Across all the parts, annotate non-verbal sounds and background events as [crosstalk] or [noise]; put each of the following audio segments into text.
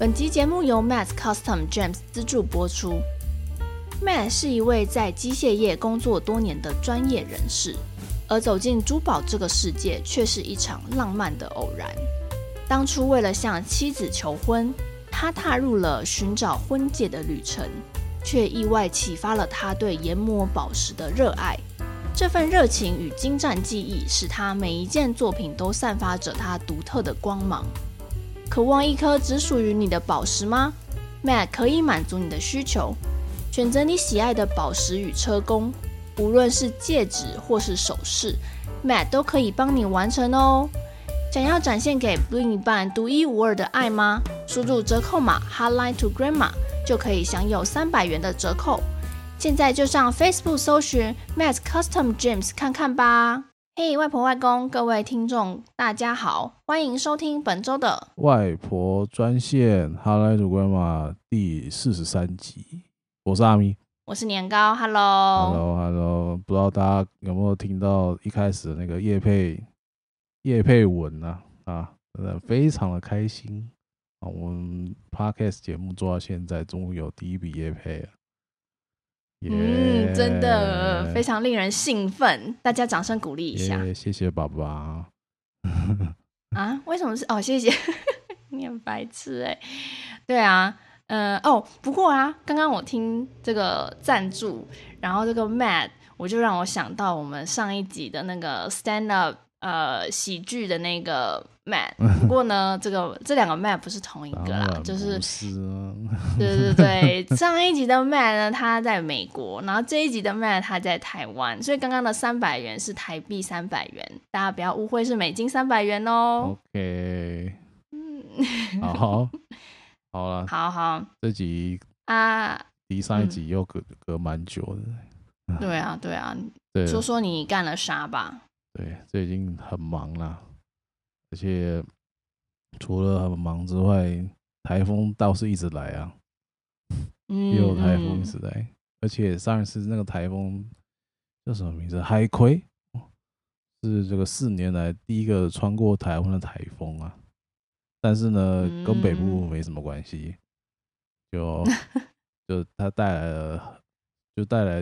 本集节目由 Matt Custom Gems 资助播出。Matt 是一位在机械业工作多年的专业人士，而走进珠宝这个世界却是一场浪漫的偶然。当初为了向妻子求婚，他踏入了寻找婚戒的旅程，却意外启发了他对研磨宝石的热爱。这份热情与精湛技艺，使他每一件作品都散发着他独特的光芒。渴望一颗只属于你的宝石吗？Matt 可以满足你的需求，选择你喜爱的宝石与车工，无论是戒指或是首饰，Matt 都可以帮你完成哦。想要展现给另一半独一无二的爱吗？输入折扣码 Hotline to Grandma 就可以享有三百元的折扣。现在就上 Facebook 搜寻 Matt Custom Gems 看看吧。嘿，外婆外公，各位听众，大家好，欢迎收听本周的外婆专线 to Grandma 第四十三集。我是阿咪，我是年糕，Hello，Hello，Hello，不知道大家有没有听到一开始那个叶配叶配文呢？啊，啊，真的非常的开心啊！我们 Podcast 节目做到现在，终于有第一笔叶配了。嗯，真的非常令人兴奋，大家掌声鼓励一下。Yeah, 谢谢爸爸。啊？为什么是哦？谢谢，[laughs] 你很白痴哎。对啊，呃，哦，不过啊，刚刚我听这个赞助，然后这个 Matt，我就让我想到我们上一集的那个 Stand Up。呃，喜剧的那个 Matt，[laughs] 不过呢，这个这两个 Matt 不是同一个啦，就是，是啊，[laughs] 对对对，上一集的 Matt 呢，他在美国，然后这一集的 Matt 他在台湾，所以刚刚的三百元是台币三百元，大家不要误会是美金三百元哦。OK，嗯，好好，好了，好好，这集啊，离上一集又隔隔蛮久的，对啊，对啊，说说你干了啥吧。对，最近很忙啦，而且除了很忙之外，台风倒是一直来啊，嗯，也有台风一直来，嗯、而且上一次那个台风叫什么名字？海葵，是这个四年来第一个穿过台湾的台风啊，但是呢，嗯、跟北部没什么关系，就 [laughs] 就它带来了，就带来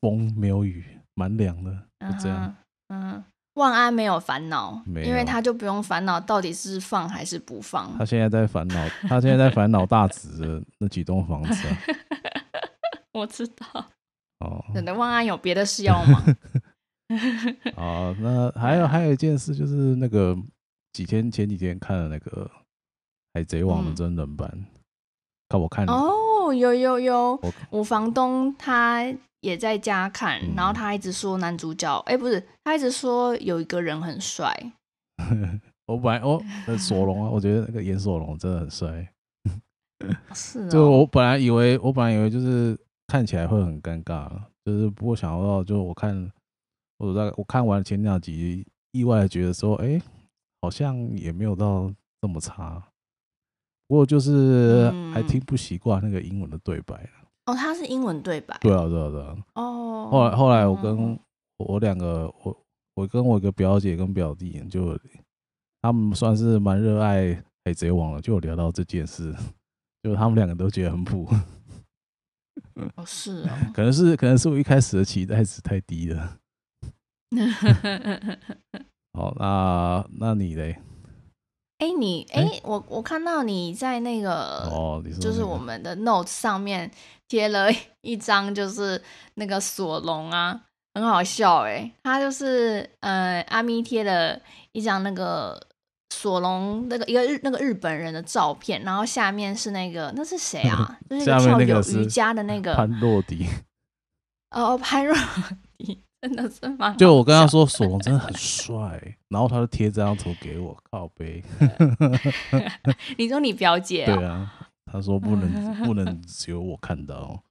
风没有雨，蛮凉的，就这样。Uh. 嗯，万安没有烦恼，因为他就不用烦恼到底是放还是不放。他现在在烦恼，他现在在烦恼大直的那几栋房子啊。[laughs] 我知道。哦，等等，万安有别的事要吗？[laughs] 哦，那还有还有一件事，就是那个几天前几天看了那个《海贼王》的真人版，嗯、看我看哦，有有有，我，我房东他。也在家看，然后他一直说男主角，哎、不是，他一直说有一个人很帅。[laughs] 我本来哦，那索隆啊，我觉得那个演索隆真的很帅。是、哦，就我本来以为，我本来以为就是看起来会很尴尬，就是不过想到，就我看，我在我看完前两集，意外的觉得说，哎、欸，好像也没有到这么差。不过就是还听不习惯那个英文的对白。哦，他是英文对白。对啊，对啊，对啊。哦。后来，后来我跟我两个，我我跟我一个表姐跟表弟，就他们算是蛮热爱海贼王了，就有聊到这件事，就他们两个都觉得很普。哦，[laughs] 是啊。可能是，可能是我一开始的期待值太低了。[laughs] 好，那那你嘞？哎，你哎，我我看到你在那个哦，就是我们的 notes 上面贴了一张，就是那个索隆啊，很好笑哎，他就是呃阿咪贴了一张那个索隆那个一个日那个日本人的照片，然后下面是那个那是谁啊？[laughs] 就是跳有瑜伽的那个潘若迪。哦，潘若迪。真的是吗？就我跟他说，索隆真的很帅，然后他就贴这张图给我靠背。[laughs] [laughs] 你说你表姐？对啊，他说不能 [laughs] 不能只有我看到。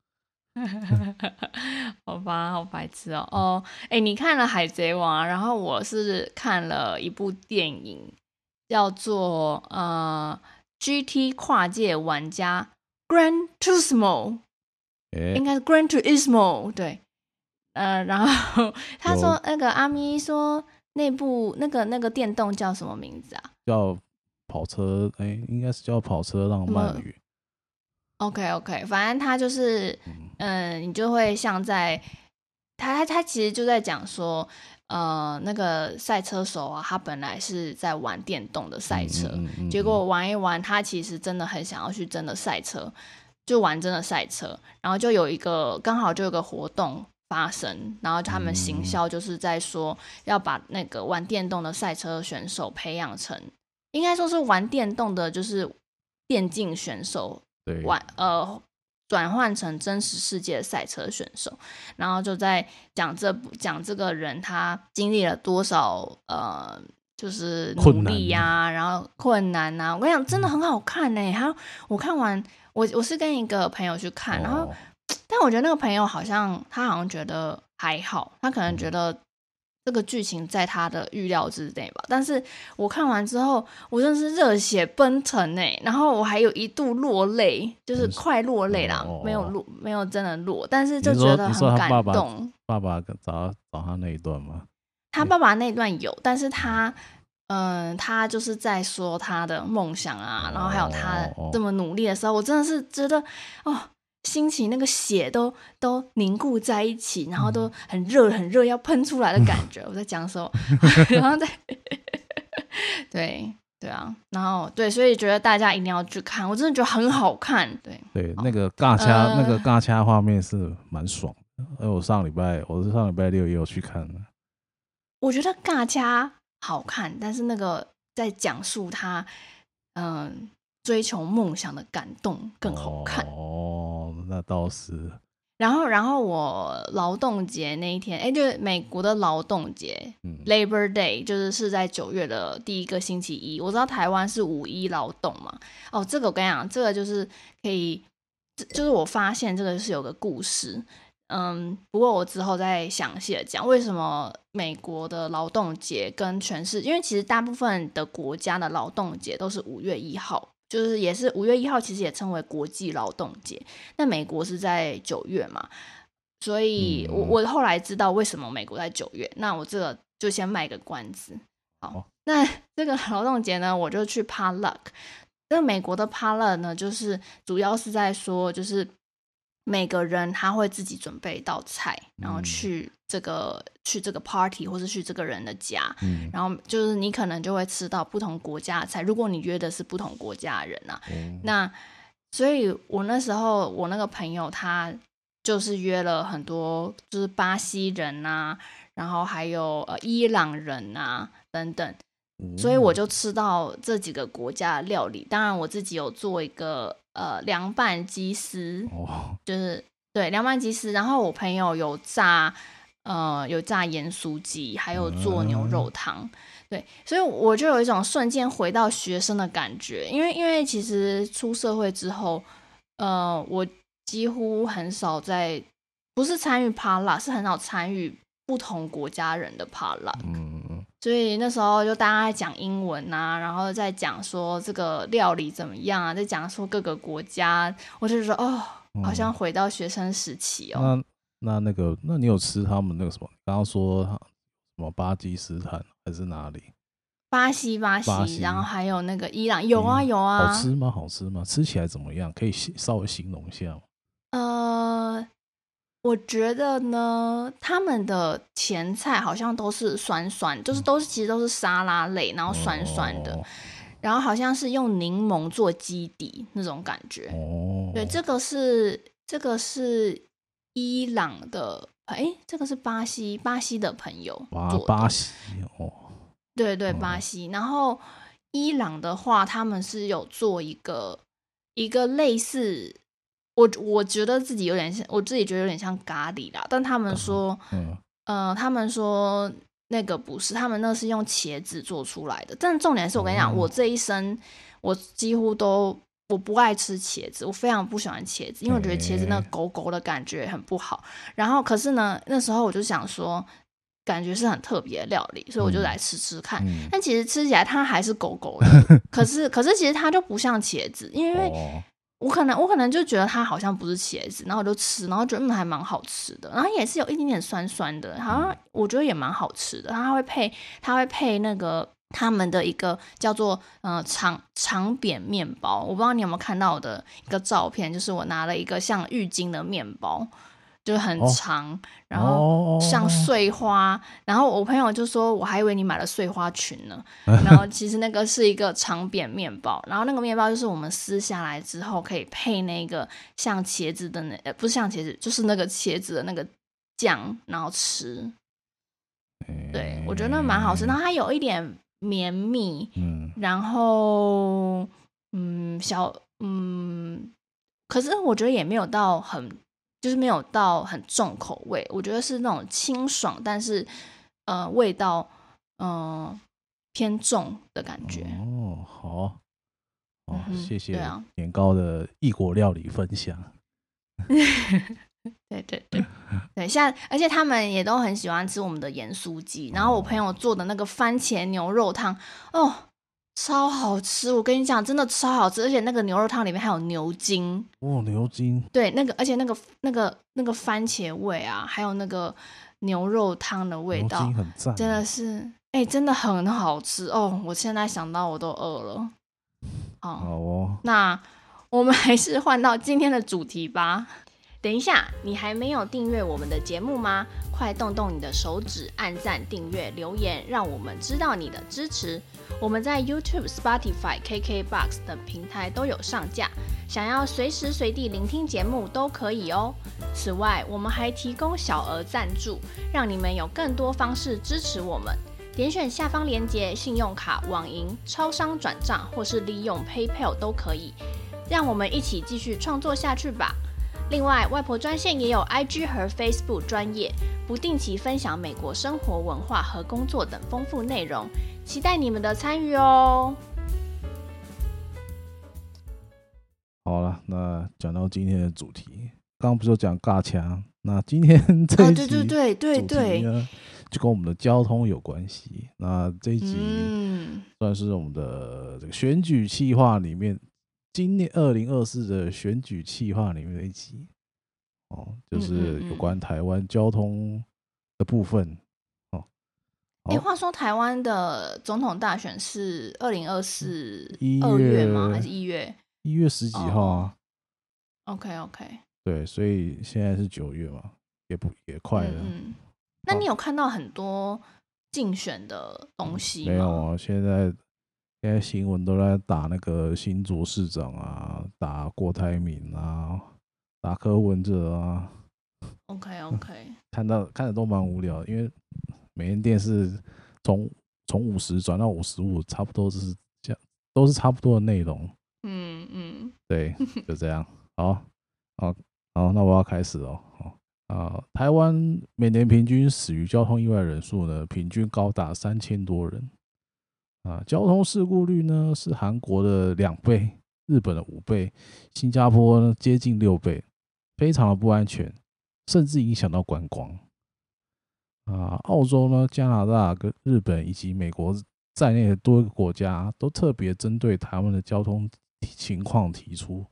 好吧，好白痴哦。哦，哎，你看了《海贼王》，然后我是看了一部电影，叫做呃《GT 跨界玩家 Gran Turismo》，应该是 Gran Turismo，对。呃，然后 [laughs] 他说那个阿咪说那部那个那个电动叫什么名字啊？叫跑车，哎、欸，应该是叫跑车让慢旅。OK OK，反正他就是，嗯，呃、你就会像在，他他他其实就在讲说，呃，那个赛车手啊，他本来是在玩电动的赛车，嗯嗯嗯嗯、结果玩一玩，他其实真的很想要去真的赛车，就玩真的赛车，然后就有一个刚好就有个活动发生，然后他们行销就是在说要把那个玩电动的赛车选手培养成，应该说是玩电动的，就是电竞选手。玩呃，转换成真实世界的赛车选手，然后就在讲这讲这个人他经历了多少呃，就是努力呀、啊，然后困难呐、啊。我跟你讲，真的很好看呢、欸。还有我看完，我我是跟一个朋友去看，然后、哦、但我觉得那个朋友好像他好像觉得还好，他可能觉得。这个剧情在他的预料之内吧，但是我看完之后，我真的是热血奔腾哎，然后我还有一度落泪，就是快落泪啦，没有落，没有真的落，但是就觉得很感动。爸爸找找他那一段吗？他爸爸那一段有，但是他嗯，他就是在说他的梦想啊，然后还有他这么努力的时候，我真的是觉得哦。心情那个血都都凝固在一起，然后都很热很热要喷出来的感觉。[laughs] 我在讲什么？[laughs] 然后在 [laughs] 对对啊，然后对，所以觉得大家一定要去看，我真的觉得很好看。对对，那个尬掐、呃、那个尬掐画面是蛮爽的。哎我上礼拜我是上礼拜六也有去看的。我觉得尬掐好看，但是那个在讲述他嗯追求梦想的感动更好看哦。那倒是，然后，然后我劳动节那一天，哎，就是美国的劳动节，嗯，Labor Day，就是是在九月的第一个星期一。我知道台湾是五一劳动嘛，哦，这个我跟你讲，这个就是可以，就是我发现这个是有个故事，嗯，不过我之后再详细的讲为什么美国的劳动节跟全世，因为其实大部分的国家的劳动节都是五月一号。就是也是五月一号，其实也称为国际劳动节。那美国是在九月嘛，所以我我后来知道为什么美国在九月。那我这个就先卖个关子。好，那 [laughs] 这个劳动节呢，我就去 potluck。那美国的 potluck 呢，就是主要是在说，就是。每个人他会自己准备一道菜，然后去这个、嗯、去这个 party，或是去这个人的家，嗯、然后就是你可能就会吃到不同国家的菜。如果你约的是不同国家的人呐、啊，嗯、那所以我那时候我那个朋友他就是约了很多，就是巴西人呐、啊，然后还有呃伊朗人啊等等，所以我就吃到这几个国家的料理。当然我自己有做一个。呃，凉拌鸡丝，哦、就是对凉拌鸡丝。然后我朋友有炸，呃，有炸盐酥鸡，还有做牛肉汤。嗯、对，所以我就有一种瞬间回到学生的感觉。因为，因为其实出社会之后，呃，我几乎很少在，不是参与 potluck，是很少参与不同国家人的 p a l a 嗯。嗯。所以那时候就大家在讲英文啊，然后在讲说这个料理怎么样啊，在讲说各个国家，我就说哦，好像回到学生时期哦。嗯、那那那个，那你有吃他们那个什么？刚刚说什么巴基斯坦还是哪里？巴西，巴西，巴西然后还有那个伊朗，有啊、嗯、有啊。好吃吗？好吃吗？吃起来怎么样？可以稍微形容一下吗？呃。我觉得呢，他们的前菜好像都是酸酸，就是都是其实都是沙拉类，然后酸酸的，然后好像是用柠檬做基底那种感觉。哦对，这个是这个是伊朗的，哎，这个是巴西巴西的朋友。巴西哦，对对，巴西。然后伊朗的话，他们是有做一个一个类似。我我觉得自己有点像，我自己觉得有点像咖喱啦，但他们说，嗯，呃，他们说那个不是，他们那是用茄子做出来的。但重点是我跟你讲，嗯、我这一生我几乎都我不爱吃茄子，我非常不喜欢茄子，因为我觉得茄子那个勾勾的感觉很不好。欸、然后可是呢，那时候我就想说，感觉是很特别的料理，所以我就来吃吃看。嗯、但其实吃起来它还是狗狗的，[laughs] 可是可是其实它就不像茄子，因为。哦我可能我可能就觉得它好像不是茄子，然后我就吃，然后觉得嗯还蛮好吃的，然后也是有一点点酸酸的，好像我觉得也蛮好吃的。它会配它会配那个他们的一个叫做呃长长扁面包，我不知道你有没有看到我的一个照片，就是我拿了一个像浴巾的面包。就是很长，哦、然后像碎花，哦、然后我朋友就说，我还以为你买了碎花裙呢。[laughs] 然后其实那个是一个长扁面包，然后那个面包就是我们撕下来之后可以配那个像茄子的那，呃，不是像茄子，就是那个茄子的那个酱，然后吃。对，我觉得那蛮好吃，然后它有一点绵密，嗯，然后嗯小嗯，可是我觉得也没有到很。就是没有到很重口味，我觉得是那种清爽，但是呃味道嗯、呃、偏重的感觉。哦，好，哦，嗯、谢谢年糕的异国料理分享。[laughs] [laughs] 对对对 [laughs] 对，像而且他们也都很喜欢吃我们的盐酥鸡，然后我朋友做的那个番茄牛肉汤哦。超好吃！我跟你讲，真的超好吃，而且那个牛肉汤里面还有牛筋哦，牛筋对，那个而且那个那个那个番茄味啊，还有那个牛肉汤的味道，很赞，真的是哎、欸，真的很好吃哦！我现在想到我都饿了。[laughs] 好，好哦，那我们还是换到今天的主题吧。等一下，你还没有订阅我们的节目吗？快动动你的手指，按赞、订阅、留言，让我们知道你的支持。我们在 YouTube、Spotify、KKBox 等平台都有上架，想要随时随地聆听节目都可以哦。此外，我们还提供小额赞助，让你们有更多方式支持我们。点选下方链接，信用卡、网银、超商转账，或是利用 PayPal 都可以。让我们一起继续创作下去吧。另外，外婆专线也有 IG 和 Facebook 专业，不定期分享美国生活文化和工作等丰富内容，期待你们的参与哦。好了，那讲到今天的主题，刚刚不是有讲尬枪？那今天这一集，对对对对对，就跟我们的交通有关系。那这一集算是我们的这个选举计划里面。今年二零二四的选举计划里面的一集哦，就是有关台湾交通的部分哦。哎、欸，话说台湾的总统大选是二零二四二月吗？还是一月？一月十几号啊。Oh. OK OK。对，所以现在是九月嘛，也不也快了。嗯。那你有看到很多竞选的东西吗？没有啊，现在。现在新闻都在打那个新竹市长啊，打郭台铭啊，打柯文哲啊。OK OK，[laughs] 看到看着都蛮无聊，因为每天电视从从五十转到五十五，差不多就是这样，都是差不多的内容。嗯嗯，对，[laughs] 就这样。好，好，好，那我要开始了。啊，台湾每年平均死于交通意外人数呢，平均高达三千多人。啊，交通事故率呢是韩国的两倍，日本的五倍，新加坡呢接近六倍，非常的不安全，甚至影响到观光。啊，澳洲呢、加拿大跟日本以及美国在内的多个国家都特别针对台湾的交通情况提出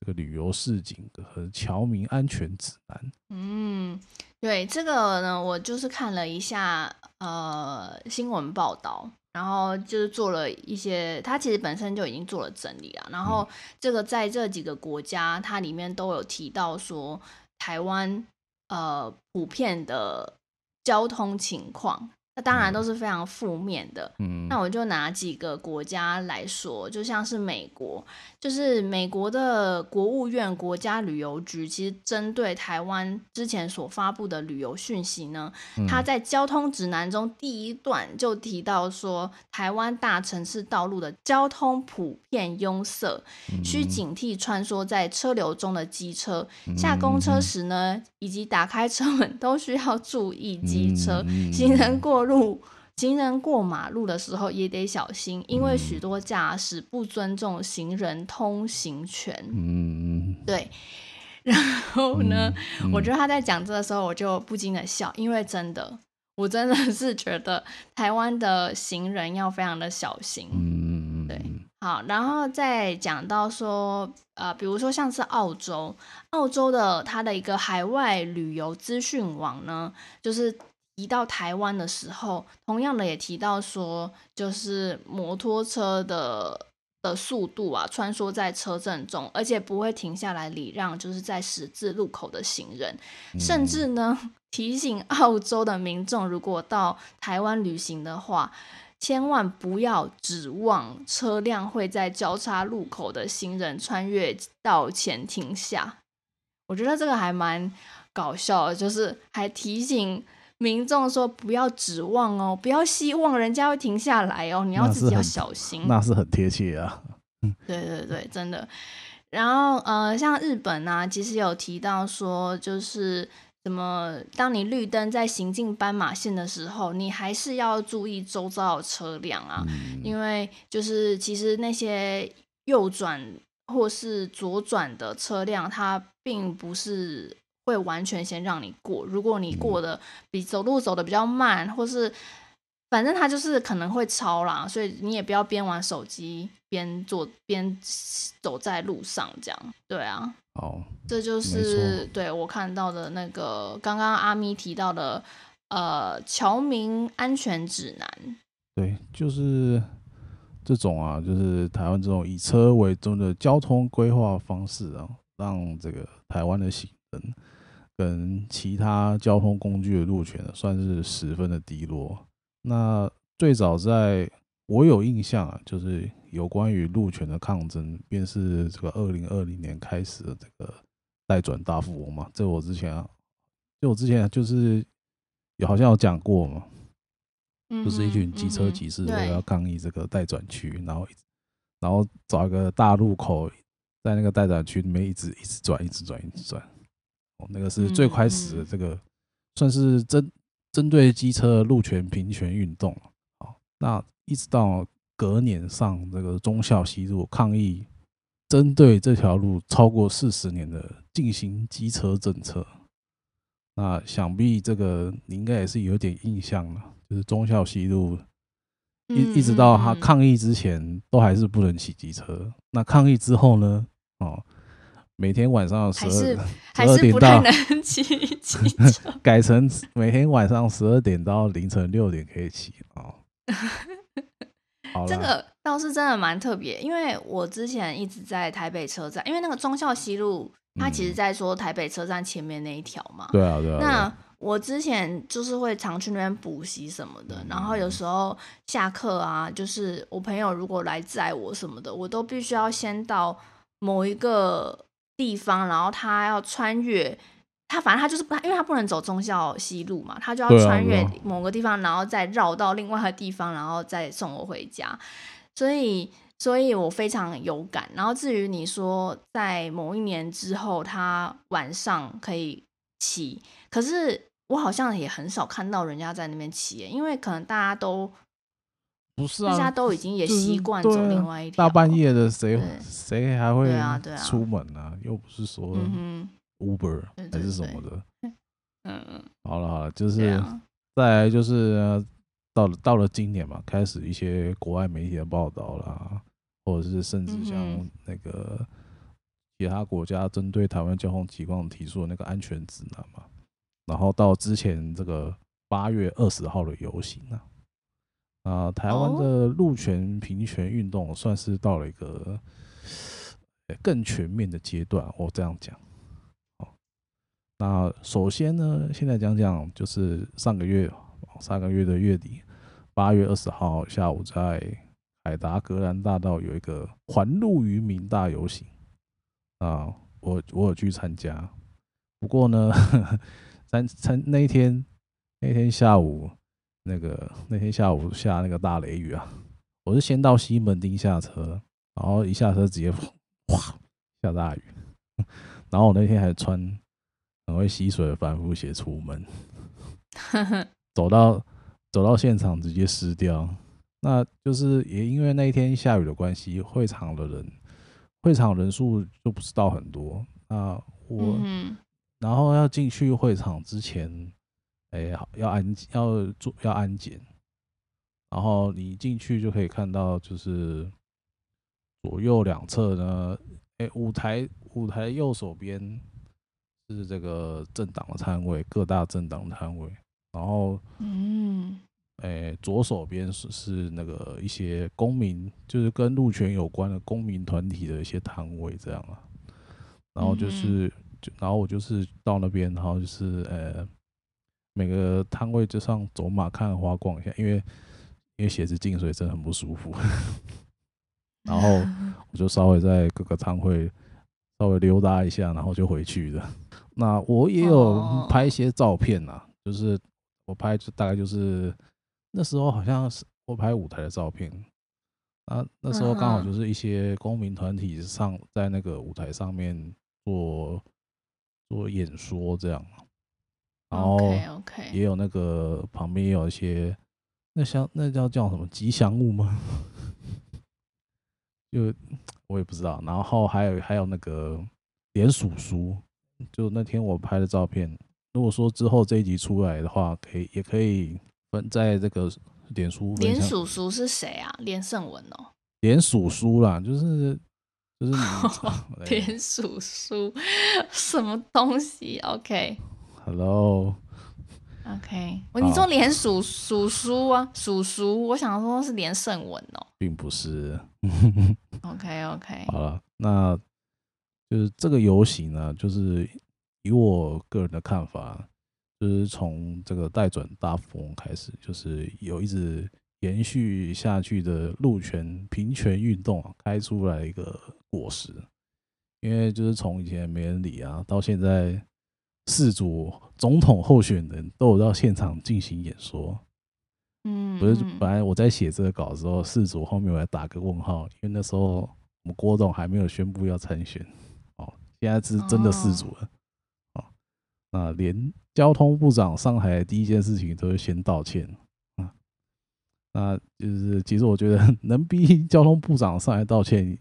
这个旅游市井和侨民安全指南。嗯，对这个呢，我就是看了一下呃新闻报道。然后就是做了一些，它其实本身就已经做了整理了。然后这个在这几个国家，它里面都有提到说，台湾呃普遍的交通情况。那当然都是非常负面的。嗯，那我就拿几个国家来说，就像是美国，就是美国的国务院国家旅游局，其实针对台湾之前所发布的旅游讯息呢，它在交通指南中第一段就提到说，台湾大城市道路的交通普遍拥塞，需警惕穿梭在车流中的机车，下公车时呢，以及打开车门都需要注意机车行人过路行人过马路的时候也得小心，因为许多驾驶不尊重行人通行权。嗯，对。然后呢，嗯嗯、我觉得他在讲这个时候，我就不禁的笑，因为真的，我真的是觉得台湾的行人要非常的小心。嗯，对。好，然后再讲到说，呃，比如说像是澳洲，澳洲的它的一个海外旅游资讯网呢，就是。提到台湾的时候，同样的也提到说，就是摩托车的的速度啊，穿梭在车阵中，而且不会停下来礼让，就是在十字路口的行人，嗯、甚至呢 [laughs] 提醒澳洲的民众，如果到台湾旅行的话，千万不要指望车辆会在交叉路口的行人穿越道前停下。我觉得这个还蛮搞笑的，就是还提醒。民众说：“不要指望哦，不要希望人家会停下来哦，你要自己要小心。”那是很贴切啊。对对对，真的。然后呃，像日本啊，其实有提到说，就是什么，当你绿灯在行进斑马线的时候，你还是要注意周遭的车辆啊，嗯、因为就是其实那些右转或是左转的车辆，它并不是。会完全先让你过，如果你过得比走路走的比较慢，或是反正他就是可能会超啦，所以你也不要边玩手机边做边走在路上这样。对啊，哦，这就是对我看到的那个刚刚阿咪提到的呃侨民安全指南。对，就是这种啊，就是台湾这种以车为中的交通规划方式啊，让这个台湾的行人。跟其他交通工具的路权算是十分的低落。那最早在我有印象啊，就是有关于路权的抗争，便是这个二零二零年开始的这个代转大富翁嘛。这我之前啊，就我之前就是有好像有讲过嘛，就是一群机车骑士为了要抗议这个代转区，然后然后找一个大路口，在那个待转区里面一直一直转，一直转，一直转。那个是最开始的这个，算是针针对机车路权平权运动。哦，那一直到隔年上这个忠孝西路抗议，针对这条路超过四十年的进行机车政策。那想必这个你应该也是有点印象了，就是忠孝西路一一直到他抗议之前都还是不能骑机车。那抗议之后呢？哦。每天晚上十二点 [laughs] 到，[laughs] 改成每天晚上十二点到凌晨六点可以骑啊。[laughs] 这个倒是真的蛮特别，因为我之前一直在台北车站，因为那个忠孝西路，它其实在说台北车站前面那一条嘛。对啊，对啊。那我之前就是会常去那边补习什么的，然后有时候下课啊，就是我朋友如果来载我什么的，我都必须要先到某一个。地方，然后他要穿越，他反正他就是不，因为他不能走忠孝西路嘛，他就要穿越某个地方，然后再绕到另外一个地方，然后再送我回家。所以，所以我非常有感。然后至于你说在某一年之后，他晚上可以骑，可是我好像也很少看到人家在那边骑，因为可能大家都。不是啊，大家都已经也习惯走另外一条，大半夜的谁谁还会出门啊？又不是说 Uber 还是什么的。[laughs] 嗯嗯，好了好了，就是再来就是到了到了今年嘛，开始一些国外媒体的报道啦，或者是甚至像那个其他国家针对台湾交通情况提出的那个安全指南嘛，然后到之前这个八月二十号的游行啊。啊，台湾的路权平权运动算是到了一个更全面的阶段，我这样讲。哦那首先呢，现在讲讲就是上个月，上个月的月底，八月二十号下午，在海达格兰大道有一个环路渔民大游行啊，我我有去参加，不过呢，[laughs] 参参那一天那天下午。那个那天下午下那个大雷雨啊，我是先到西门町下车，然后一下车直接哗下大雨，[laughs] 然后我那天还穿很会吸水的帆布鞋出门，[laughs] 走到走到现场直接湿掉，那就是也因为那一天下雨的关系，会场的人会场人数就不是到很多，那我然后要进去会场之前。哎，好，要安要做要安检，然后你进去就可以看到，就是左右两侧呢，哎，舞台舞台右手边是这个政党的摊位，各大政党的摊位，然后嗯，哎，左手边是是那个一些公民，就是跟路权有关的公民团体的一些摊位这样啊。然后就是，就然后我就是到那边，然后就是呃，每个摊位就上走马看花逛一下，因为因为鞋子进水真的很不舒服。[laughs] 然后 [laughs] 我就稍微在各个摊位稍微溜达一下，然后就回去了。那我也有拍一些照片呐，就是我拍就大概就是那时候好像是我拍舞台的照片。啊那时候刚好就是一些公民团体上在那个舞台上面。做做演说这样，然后也有那个旁边也有一些那像那叫叫什么吉祥物吗？[laughs] 就我也不知道。然后还有还有那个连鼠书，就那天我拍的照片。如果说之后这一集出来的话，可以也可以分在这个脸书。连鼠叔是谁啊？连胜文哦。连鼠叔啦，就是。就是 [laughs] 连鼠叔，什么东西？OK，Hello，OK，我你说连署署书啊，署书，我想说是连胜文哦，并不是。OK OK，[laughs] 好了，那就是这个游戏呢，就是以我个人的看法，就是从这个待转大富翁开始，就是有一直。延续下去的路权平权运动啊，开出来一个果实。因为就是从以前没人理啊，到现在四组总统候选人都有到现场进行演说。嗯，不是，本来我在写这个稿的时候，四组后面我还打个问号，因为那时候我们郭董还没有宣布要参选。哦，现在是真的四组了。哦，那连交通部长上台第一件事情都是先道歉。那就是，其实我觉得能逼交通部长上来道歉，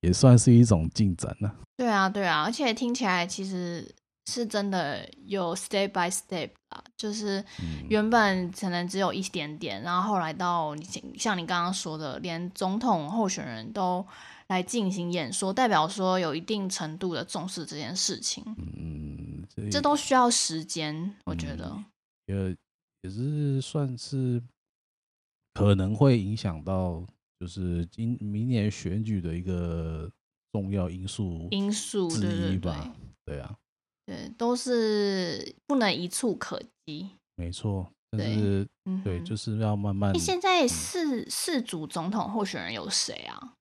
也算是一种进展了。对啊，对啊，而且听起来其实是真的有 step by step 啊，就是原本可能只有一点点，然后后来到像你刚刚说的，连总统候选人都来进行演说，代表说有一定程度的重视这件事情。嗯，这都需要时间，我觉得。也也是算是。可能会影响到，就是今明年选举的一个重要因素因素之一吧。对啊，对，都是不能一触可及。没错，但是对，就是要慢慢。现在四四组总统候选人有谁啊？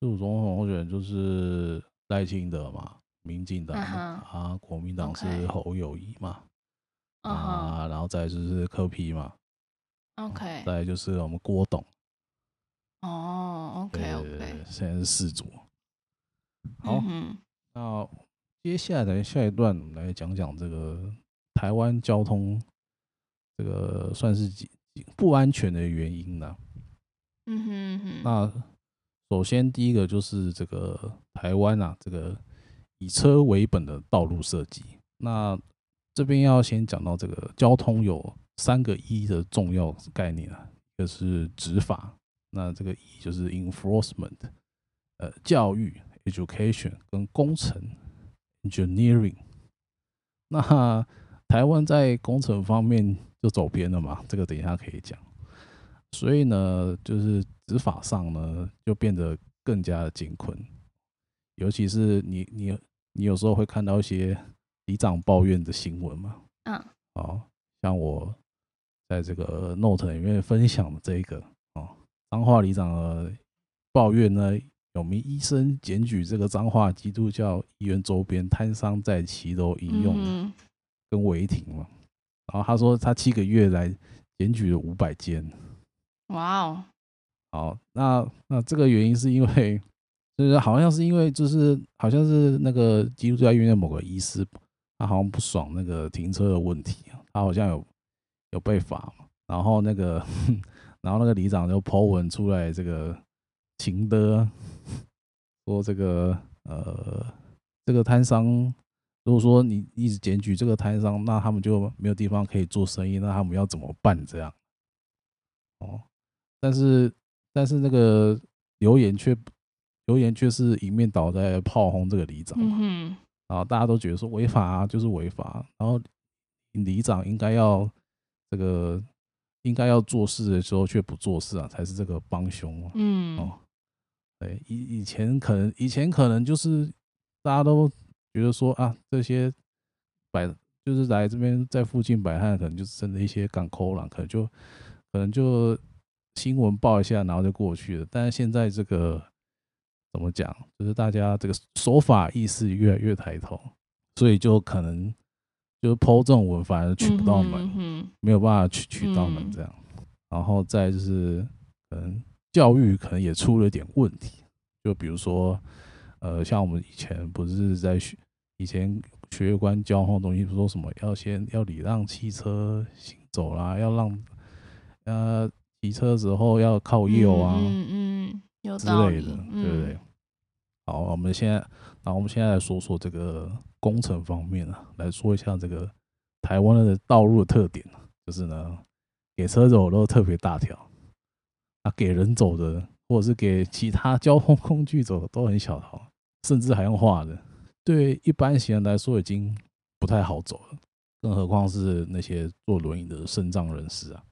四组总统候选人就是赖清德嘛，民进党啊，国民党是侯友谊嘛，啊，然后再就是柯 P 嘛。OK，再就是我们郭董。哦，OK OK，现在是四组。好，那接下来下一段我们来讲讲这个台湾交通这个算是几不安全的原因呢。嗯哼哼。那首先第一个就是这个台湾啊，这个以车为本的道路设计。那这边要先讲到这个交通有。三个一的重要概念啊，一个是执法，那这个一就是 enforcement，呃，教育 education 跟工程 engineering。那台湾在工程方面就走偏了嘛，[laughs] 这个等一下可以讲。所以呢，就是执法上呢就变得更加的紧困，尤其是你你你有时候会看到一些里长抱怨的新闻嘛，嗯，哦像我。在这个 note 里面分享的这一个哦，彰化里长的抱怨呢，有名医生检举这个彰化基督教医院周边摊商在骑楼饮用跟违停嘛，然后他说他七个月来检举了五百间，哇哦，好，那那这个原因是因为就是好像是因为就是好像是那个基督教医院的某个医师，他好像不爽那个停车的问题，他好像有。有被罚嘛？然后那个，[laughs] 然后那个里长就 po 文出来，这个情的 [laughs] 说这个呃，这个摊商，如果说你一直检举这个摊商，那他们就没有地方可以做生意，那他们要怎么办？这样哦，但是但是那个留言却留言却是一面倒在炮轰这个里长嘛，然后大家都觉得说违法啊，就是违法，然后里长应该要。这个应该要做事的时候却不做事啊，才是这个帮凶。嗯，哦，对，以以前可能以前可能就是大家都觉得说啊，这些摆就是来这边在附近摆摊，可能就是真的一些港口啦，可能就可能就新闻报一下，然后就过去了。但是现在这个怎么讲，就是大家这个守法意识越来越抬头，所以就可能。就是 po 这种文反而取不到门，没有办法取取到门这样，然后再就是可能教育可能也出了点问题，就比如说呃，像我们以前不是在学以前学关交通东西，不说什么要先要礼让汽车行走啦，要让呃骑车的时候要靠右啊，嗯嗯，有之类的，对不对？好，我们现在，那我们现在来说说这个。工程方面啊，来说一下这个台湾的道路的特点，就是呢，给车走都特别大条，啊，给人走的或者是给其他交通工具走的都很小条，甚至还用画的，对一般行人来说已经不太好走了，更何况是那些坐轮椅的身障人士啊。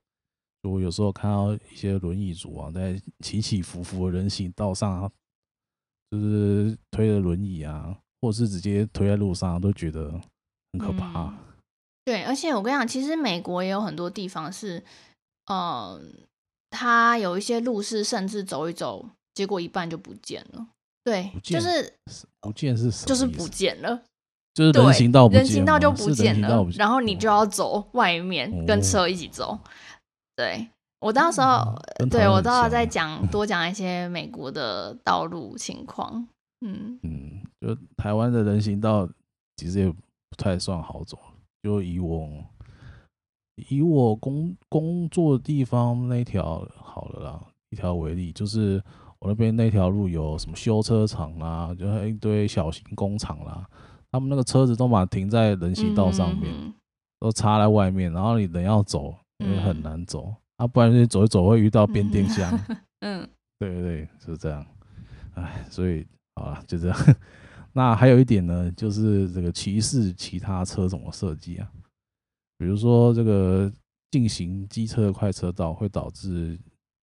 我有时候看到一些轮椅族啊，在起起伏伏的人行道上啊，就是推着轮椅啊。或是直接推在路上，都觉得很可怕。嗯。对，而且我跟你讲，其实美国也有很多地方是，呃，它有一些路是甚至走一走，结果一半就不见了。对，就是不见是什么？就是不见了，就是人行道不见，人行道就不见了，然后你就要走外面，跟车一起走。哦。对，我到时候，嗯，对我到时候再讲 [laughs] 多讲一些美国的道路情况。嗯嗯，就台湾的人行道其实也不太算好走。就以我以我工工作的地方那条好了啦，一条为例，就是我那边那条路有什么修车厂啦，就一堆小型工厂啦，他们那个车子都把停在人行道上面，嗯、都插在外面，然后你人要走也很难走，嗯、啊，不然你走一走会遇到变电箱。[laughs] 嗯，对对对，就是这样。哎，所以。好了，就这样。[laughs] 那还有一点呢，就是这个歧视其他车种的设计啊，比如说这个进行机车的快车道会导致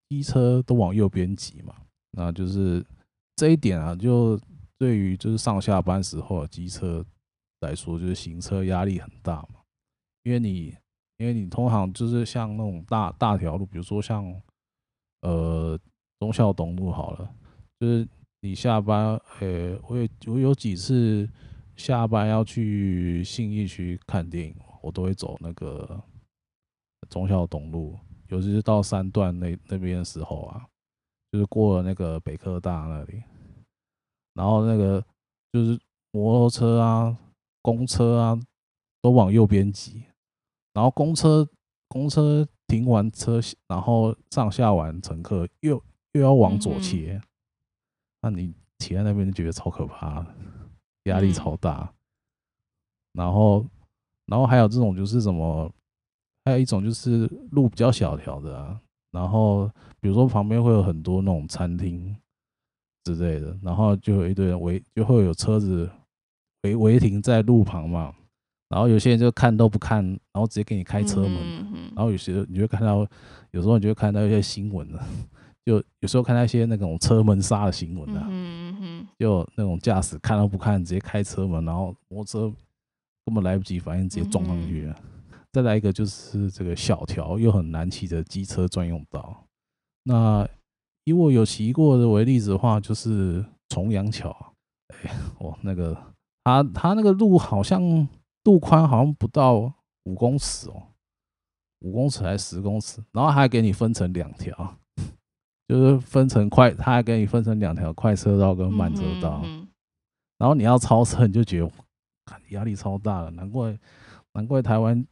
机车都往右边挤嘛，那就是这一点啊，就对于就是上下班时候机车来说，就是行车压力很大嘛，因为你因为你通常就是像那种大大条路，比如说像呃忠孝东路好了，就是。你下班，呃、欸，我有我有几次下班要去信义区看电影，我都会走那个忠孝东路，尤其是到三段那那边的时候啊，就是过了那个北科大那里，然后那个就是摩托车啊、公车啊都往右边挤，然后公车公车停完车，然后上下完乘客又又要往左切。嗯那你骑在那边就觉得超可怕，压力超大。然后，然后还有这种就是什么，还有一种就是路比较小条的啊。然后，比如说旁边会有很多那种餐厅之类的，然后就有一堆人围，就会有车子违违停在路旁嘛。然后有些人就看都不看，然后直接给你开车门。然后有些你就会看到，有时候你就会看到一些新闻了。就有时候看到一些那种车门杀的新闻啊，嗯嗯，就那种驾驶看都不看，直接开车门，然后摩托车根本来不及反应，直接撞上去了。再来一个就是这个小条又很难骑的机车专用道。那以我有骑过的为例子的话，就是重阳桥。哎，我那个他他那个路好像路宽好像不到五公尺哦，五公尺还是十公尺，然后还给你分成两条。[laughs] 就是分成快，他还给你分成两条快车道跟慢车道，然后你要超车，你就觉得压力超大了。难怪难怪台湾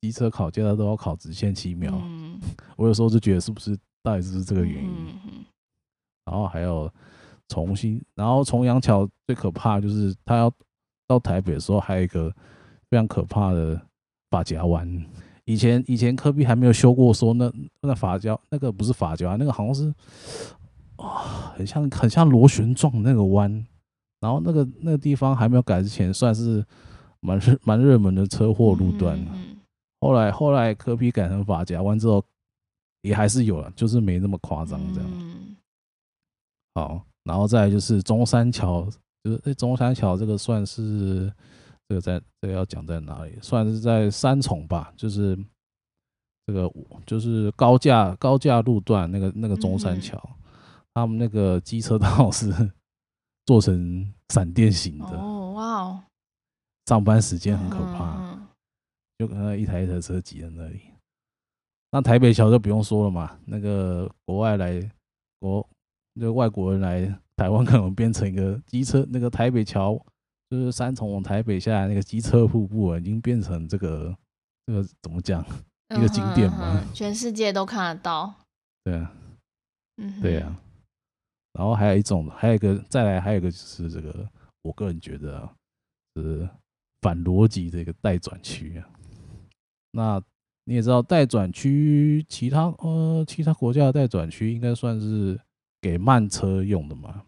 机车考驾照都要考直线七秒。[laughs] 我有时候就觉得是不是到底是不是这个原因？然后还有重新，然后重阳桥最可怕就是他要到台北的时候，还有一个非常可怕的发夹弯。以前以前科比还没有修过，说那那发胶那个不是发胶啊，那个好像是啊，很像很像螺旋状那个弯，然后那个那个地方还没有改之前，算是蛮热 [laughs] 蛮热门的车祸路段。后来后来柯 P 改成法夹弯之后，也还是有了，就是没那么夸张这样。嗯、好，然后再来就是中山桥，就是中山桥这个算是这个在这个要讲在哪里？算是在三重吧，就是这个就是高架高架路段那个那个中山桥，嗯、他们那个机车道是做成闪电型的。哦，哇哦！上班时间很可怕。嗯就可能一台一台车挤在那里，那台北桥就不用说了嘛。那个国外来国，那个外国人来台湾，可能变成一个机车。那个台北桥就是三重往台北下来那个机车瀑布，已经变成这个这个怎么讲一个景点嘛、嗯？全世界都看得到。对啊，嗯，对啊。然后还有一种，还有一个再来，还有一个就是这个，我个人觉得，是反逻辑的一个待转区啊。那你也知道，待转区其他呃其他国家的待转区应该算是给慢车用的嘛？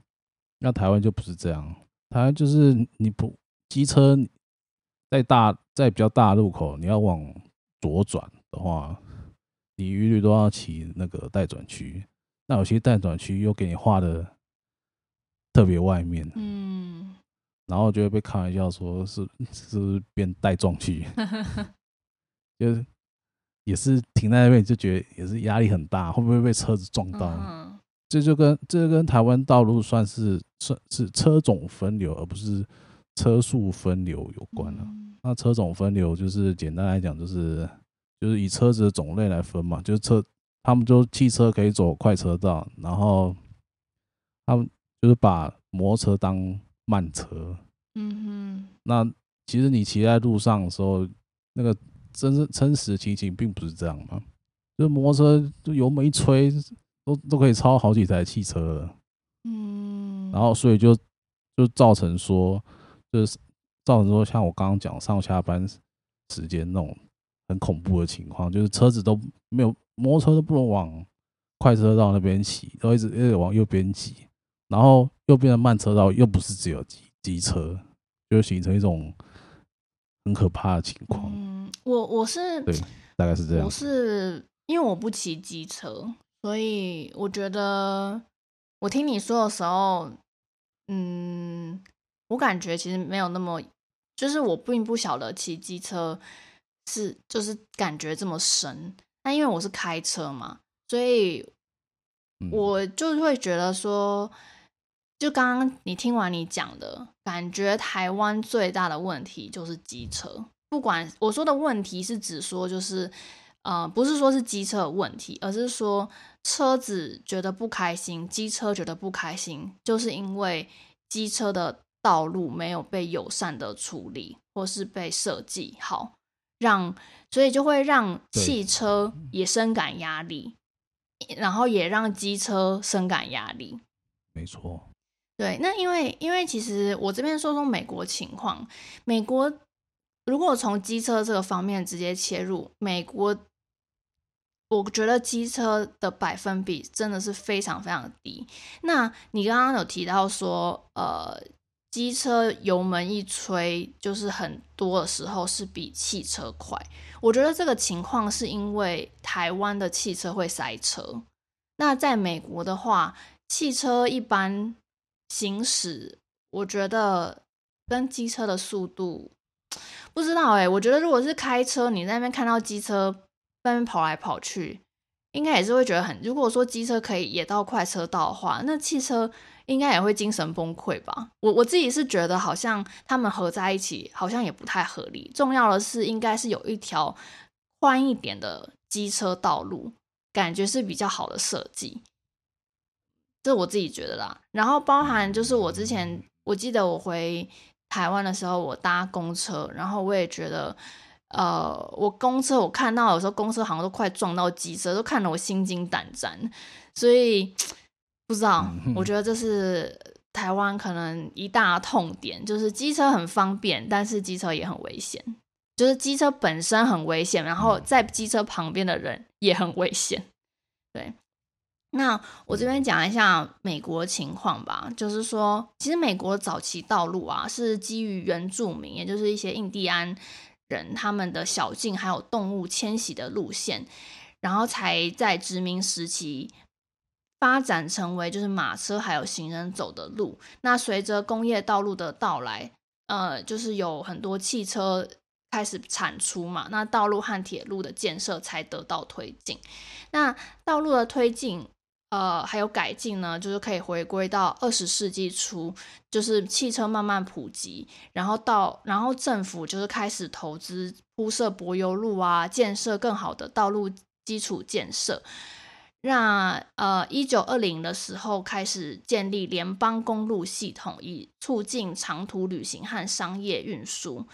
那台湾就不是这样，台湾就是你不机车在大在比较大路口，你要往左转的话，你一律都要骑那个待转区。那有些待转区又给你画的特别外面，嗯，然后就会被开玩笑说是 [laughs] 是不是变带撞区。[laughs] 就是也是停在那边，就觉得也是压力很大，会不会被车子撞到？嗯、这就跟这就跟台湾道路算是算是车种分流，而不是车速分流有关了。嗯、那车种分流就是简单来讲，就是就是以车子的种类来分嘛，就是车他们就汽车可以走快车道，然后他们就是把摩托车当慢车。嗯哼，那其实你骑在路上的时候，那个。真是真实的情形并不是这样嘛，就是摩托车就油门一吹，都都可以超好几台汽车了。嗯，然后所以就就造成说，就是造成说，像我刚刚讲上下班时间那种很恐怖的情况，就是车子都没有，摩托车都不能往快车道那边骑，都一直一直往右边挤，然后右边的慢车道又不是只有机机车，就形成一种很可怕的情况。嗯我我是对，大概是这样。我是因为我不骑机车，所以我觉得我听你说的时候，嗯，我感觉其实没有那么，就是我并不晓得骑机车是就是感觉这么深。那因为我是开车嘛，所以我就会觉得说，就刚刚你听完你讲的，感觉台湾最大的问题就是机车。不管我说的问题是指说，就是，呃，不是说是机车的问题，而是说车子觉得不开心，机车觉得不开心，就是因为机车的道路没有被友善的处理，或是被设计好，让所以就会让汽车也深感压力，然后也让机车深感压力。没错，对，那因为因为其实我这边说说美国情况，美国。如果从机车这个方面直接切入，美国，我觉得机车的百分比真的是非常非常低。那你刚刚有提到说，呃，机车油门一吹，就是很多的时候是比汽车快。我觉得这个情况是因为台湾的汽车会塞车。那在美国的话，汽车一般行驶，我觉得跟机车的速度。不知道哎、欸，我觉得如果是开车，你在那边看到机车在那边跑来跑去，应该也是会觉得很。如果说机车可以也到快车道的话，那汽车应该也会精神崩溃吧？我我自己是觉得好像他们合在一起好像也不太合理。重要的是，应该是有一条宽一点的机车道路，感觉是比较好的设计。这我自己觉得啦。然后包含就是我之前我记得我回。台湾的时候，我搭公车，然后我也觉得，呃，我公车我看到有时候公车好像都快撞到机车，都看得我心惊胆战。所以 [tsk] 不知道，我觉得这是台湾可能一大痛点，就是机车很方便，但是机车也很危险。就是机车本身很危险，然后在机车旁边的人也很危险。对。那我这边讲一下美国情况吧，就是说，其实美国早期道路啊是基于原住民，也就是一些印第安人他们的小径还有动物迁徙的路线，然后才在殖民时期发展成为就是马车还有行人走的路。那随着工业道路的到来，呃，就是有很多汽车开始产出嘛，那道路和铁路的建设才得到推进。那道路的推进。呃，还有改进呢，就是可以回归到二十世纪初，就是汽车慢慢普及，然后到然后政府就是开始投资铺设柏油路啊，建设更好的道路基础建设。那呃，一九二零的时候开始建立联邦公路系统，以促进长途旅行和商业运输。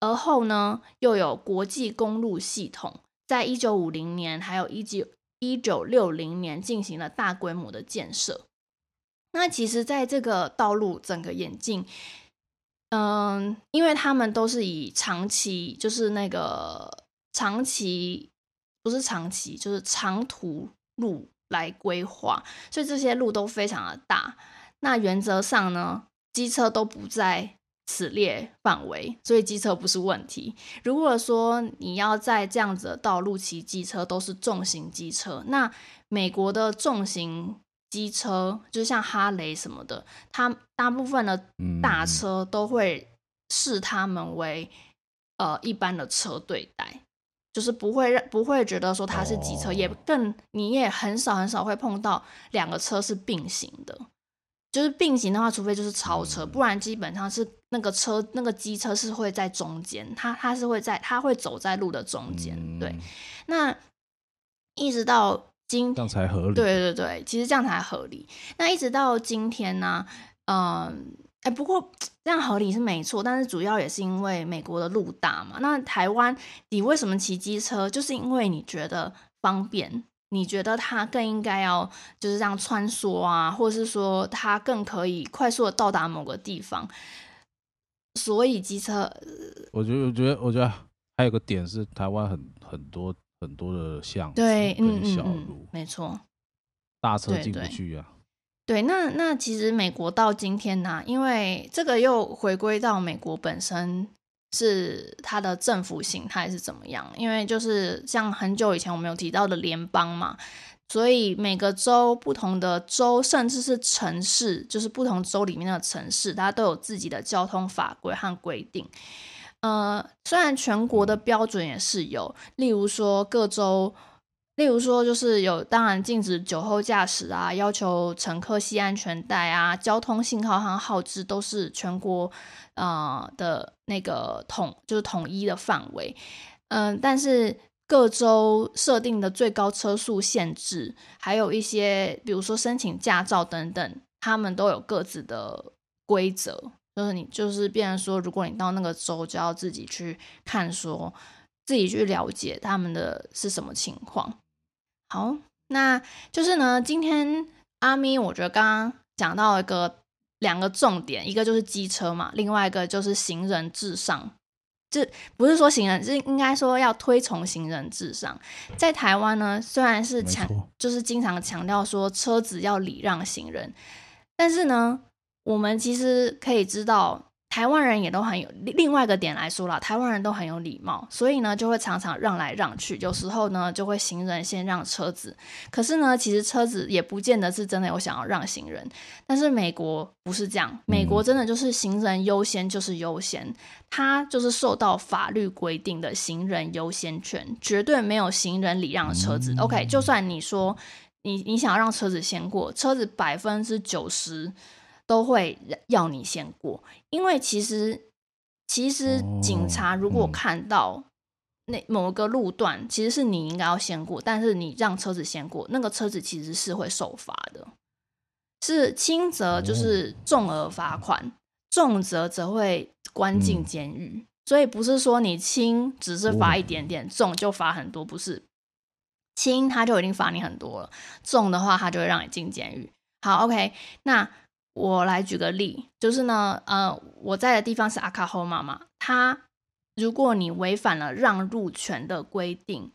而后呢，又有国际公路系统，在一九五零年，还有一九。一九六零年进行了大规模的建设。那其实，在这个道路整个演进，嗯，因为他们都是以长期，就是那个长期，不是长期，就是长途路来规划，所以这些路都非常的大。那原则上呢，机车都不在。此列范围，所以机车不是问题。如果说你要在这样子的道路骑机车，都是重型机车。那美国的重型机车，就像哈雷什么的，它大部分的大车都会视他们为呃一般的车对待，就是不会让不会觉得说它是机车，也更你也很少很少会碰到两个车是并行的。就是并行的话，除非就是超车，不然基本上是那个车，那个机车是会在中间，它它是会在，它会走在路的中间。嗯、对，那一直到今这样才合理。对对对，其实这样才合理。那一直到今天呢，嗯，哎，不过这样合理是没错，但是主要也是因为美国的路大嘛。那台湾，你为什么骑机车？就是因为你觉得方便。你觉得它更应该要就是这样穿梭啊，或者是说它更可以快速的到达某个地方？所以机车，我觉得，我觉得，我觉得还有个点是，台湾很很多很多的巷子对，跟小路，嗯嗯嗯、没错，大车进不去啊。对，那那其实美国到今天呢、啊，因为这个又回归到美国本身。是它的政府形态是怎么样？因为就是像很久以前我们有提到的联邦嘛，所以每个州、不同的州，甚至是城市，就是不同州里面的城市，它都有自己的交通法规和规定。呃，虽然全国的标准也是有，例如说各州。例如说，就是有当然禁止酒后驾驶啊，要求乘客系安全带啊，交通信号和号志都是全国呃的那个统就是统一的范围。嗯、但是各州设定的最高车速限制，还有一些比如说申请驾照等等，他们都有各自的规则。就是你就是变成说，如果你到那个州，就要自己去看说，自己去了解他们的是什么情况。好，那就是呢。今天阿咪，我觉得刚刚讲到一个两个重点，一个就是机车嘛，另外一个就是行人至上。这不是说行人，是应该说要推崇行人至上。在台湾呢，虽然是强，就是经常强调说车子要礼让行人，但是呢，我们其实可以知道。台湾人也都很有，另外一个点来说啦，台湾人都很有礼貌，所以呢就会常常让来让去，有时候呢就会行人先让车子。可是呢，其实车子也不见得是真的有想要让行人。但是美国不是这样，美国真的就是行人优先就是优先，它就是受到法律规定的行人优先权，绝对没有行人礼让的车子。OK，就算你说你你想要让车子先过，车子百分之九十。都会要你先过，因为其实其实警察如果看到那某个路段，其实是你应该要先过，但是你让车子先过，那个车子其实是会受罚的，是轻则就是重额罚款，重则则会关进监狱。所以不是说你轻只是罚一点点，重就罚很多，不是轻他就已经罚你很多了，重的话他就会让你进监狱。好，OK，那。我来举个例，就是呢，呃，我在的地方是阿卡霍妈妈，他如果你违反了让路权的规定，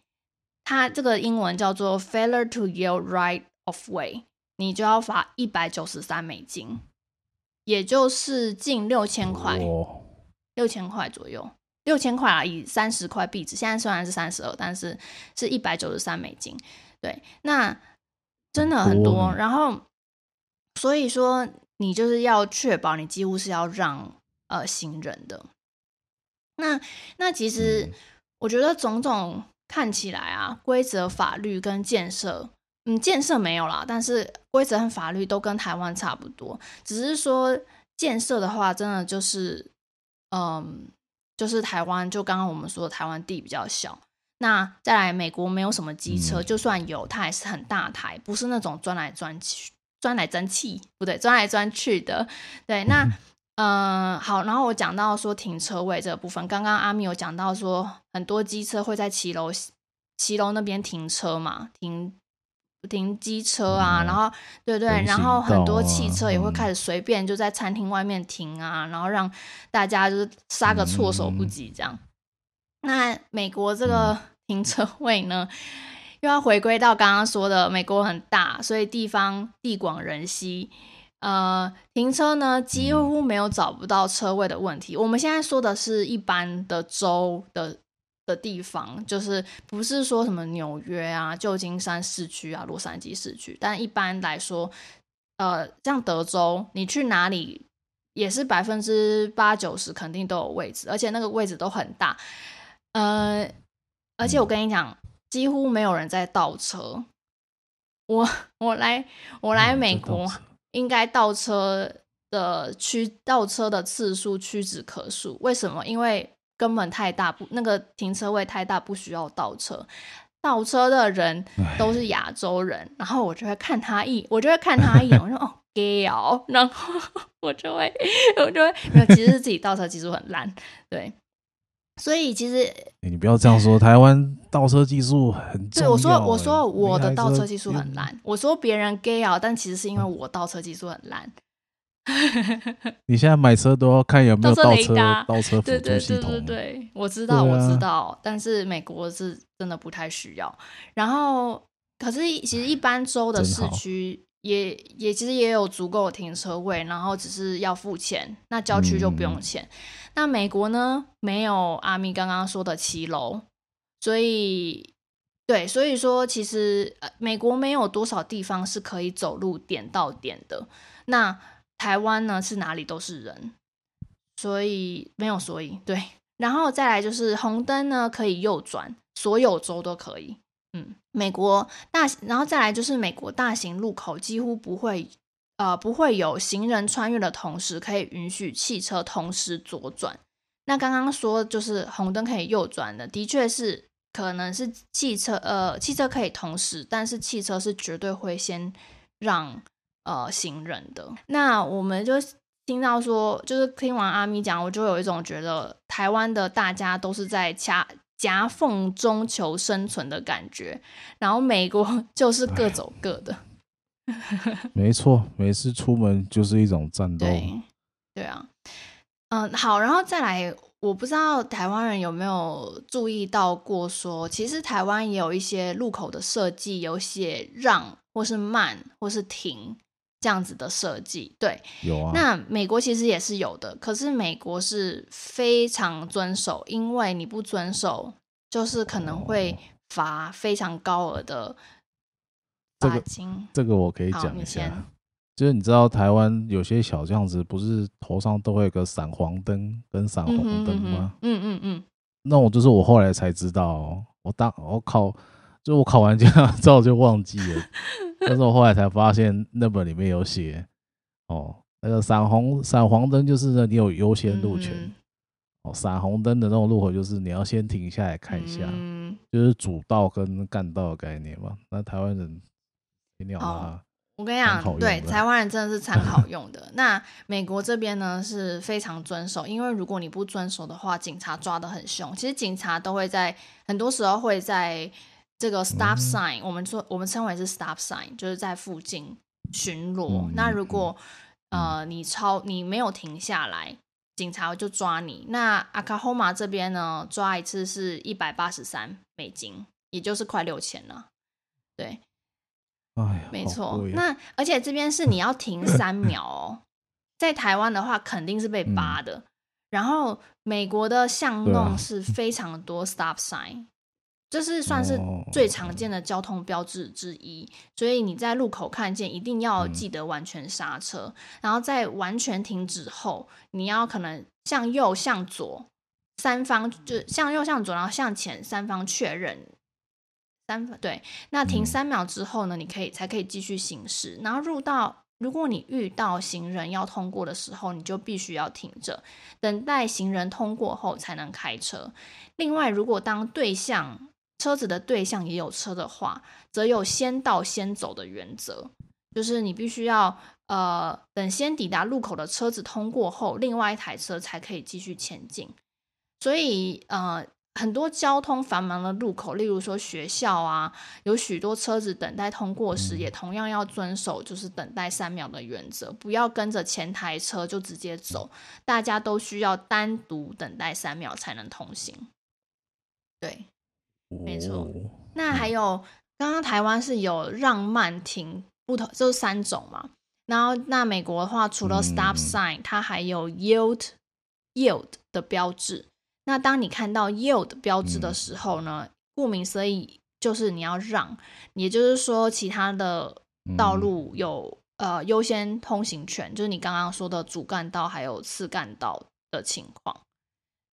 它这个英文叫做 failure to yield right of way，你就要罚一百九十三美金，也就是近六千块，六千块左右。六千块啊，以三十块币值，现在虽然是三十二，但是是一百九十三美金。对，那真的很多。然后，所以说你就是要确保你几乎是要让呃行人的。那那其实我觉得种种看起来啊，规则、法律跟建设。嗯，建设没有啦，但是规则和法律都跟台湾差不多，只是说建设的话，真的就是，嗯，就是台湾，就刚刚我们说的台湾地比较小，那再来美国没有什么机车，嗯、就算有，它也是很大台，不是那种钻来钻去、钻来钻去，不对，钻来钻去的。对，那嗯，好，然后我讲到说停车位这个部分，刚刚阿米有讲到说很多机车会在骑楼骑楼那边停车嘛，停。停机车啊，嗯、然后对对，然后很多汽车也会开始随便就在餐厅外面停啊，嗯、然后让大家就是杀个措手不及这样。嗯、那美国这个停车位呢，嗯、又要回归到刚刚说的，美国很大，所以地方地广人稀，呃，停车呢几乎没有找不到车位的问题。嗯、我们现在说的是一般的州的。的地方就是不是说什么纽约啊、旧金山市区啊、洛杉矶市区，但一般来说，呃，像德州，你去哪里也是百分之八九十肯定都有位置，而且那个位置都很大。呃，而且我跟你讲，几乎没有人在倒车。我我来我来美国，应该倒车的屈倒车的次数屈指可数。为什么？因为根本太大，不那个停车位太大，不需要倒车。倒车的人都是亚洲人，然后我就会看他一，我就会看他一眼，我说哦，gay 哦，然后 [laughs] 我就会，我就会，没有，其实自己倒车技术很烂，对。所以其实、欸、你不要这样说，台湾倒车技术很重要。对，我说我说我的倒车技术很烂，我说别人 gay 啊，但其实是因为我倒车技术很烂。[laughs] 你现在买车都要看有没有倒车倒车辅助系统。对对对对对，我知道我知道，但是美国是真的不太需要。然后，可是其实一般州的市区也也其实也有足够的停车位，然后只是要付钱。那郊区就不用钱。那美国呢？没有阿咪刚刚说的骑楼，所以对，所以说其实呃，美国没有多少地方是可以走路点到点的。那台湾呢，是哪里都是人，所以没有所以对，然后再来就是红灯呢可以右转，所有州都可以。嗯，美国大，然后再来就是美国大型路口几乎不会，呃，不会有行人穿越的同时可以允许汽车同时左转。那刚刚说就是红灯可以右转的，的确是可能是汽车，呃，汽车可以同时，但是汽车是绝对会先让。呃，行人的。那我们就听到说，就是听完阿咪讲，我就有一种觉得台湾的大家都是在夹夹缝中求生存的感觉，然后美国 [laughs] 就是各走各的。[laughs] 没错，每次出门就是一种战斗。对，对啊。嗯，好，然后再来，我不知道台湾人有没有注意到过说，说其实台湾也有一些路口的设计有写让或是慢或是停。这样子的设计，对，有啊。那美国其实也是有的，可是美国是非常遵守，因为你不遵守，就是可能会罚非常高额的。这个、这个我可以讲一下，就是你知道台湾有些小巷子，不是头上都会有个闪黄灯跟闪红灯吗？嗯嗯嗯。那我就是我后来才知道，我当我考，就我考完驾照就忘记了。但是我后来才发现，那本里面有写哦，那个闪红闪黄灯就是呢，你有优先路权。嗯、哦，闪红灯的那种路口就是你要先停下来看一下，嗯、就是主道跟干道的概念嘛。那台湾人你鸟啊，我跟你讲，对，台湾人真的是参考 [laughs] 用的。那美国这边呢是非常遵守，因为如果你不遵守的话，警察抓得很凶。其实警察都会在很多时候会在。这个 stop sign，、嗯、我们说我们称为是 stop sign，就是在附近巡逻。嗯、那如果、嗯、呃你超你没有停下来，警察就抓你。那阿卡霍马这边呢，抓一次是一百八十三美金，也就是快六千了。对，哎呀，没错。那而且这边是你要停 [coughs] 三秒哦，在台湾的话肯定是被扒的。嗯然后美国的巷弄是非常多 stop sign，这是算是最常见的交通标志之一。所以你在路口看见，一定要记得完全刹车。然后在完全停止后，你要可能向右、向左三方，就向右、向左，然后向前三方确认。三分对，那停三秒之后呢？你可以才可以继续行驶。然后入到，如果你遇到行人要通过的时候，你就必须要停着，等待行人通过后才能开车。另外，如果当对向车子的对象也有车的话，则有先到先走的原则，就是你必须要呃等先抵达路口的车子通过后，另外一台车才可以继续前进。所以呃。很多交通繁忙的路口，例如说学校啊，有许多车子等待通过时，也同样要遵守就是等待三秒的原则，不要跟着前台车就直接走，大家都需要单独等待三秒才能通行。对，没错。那还有刚刚台湾是有让慢停不同，就是三种嘛。然后那美国的话，除了 stop sign，它还有 yield yield 的标志。那当你看到 yield 标志的时候呢，顾名思义就是你要让，也就是说其他的道路有呃优先通行权，就是你刚刚说的主干道还有次干道的情况。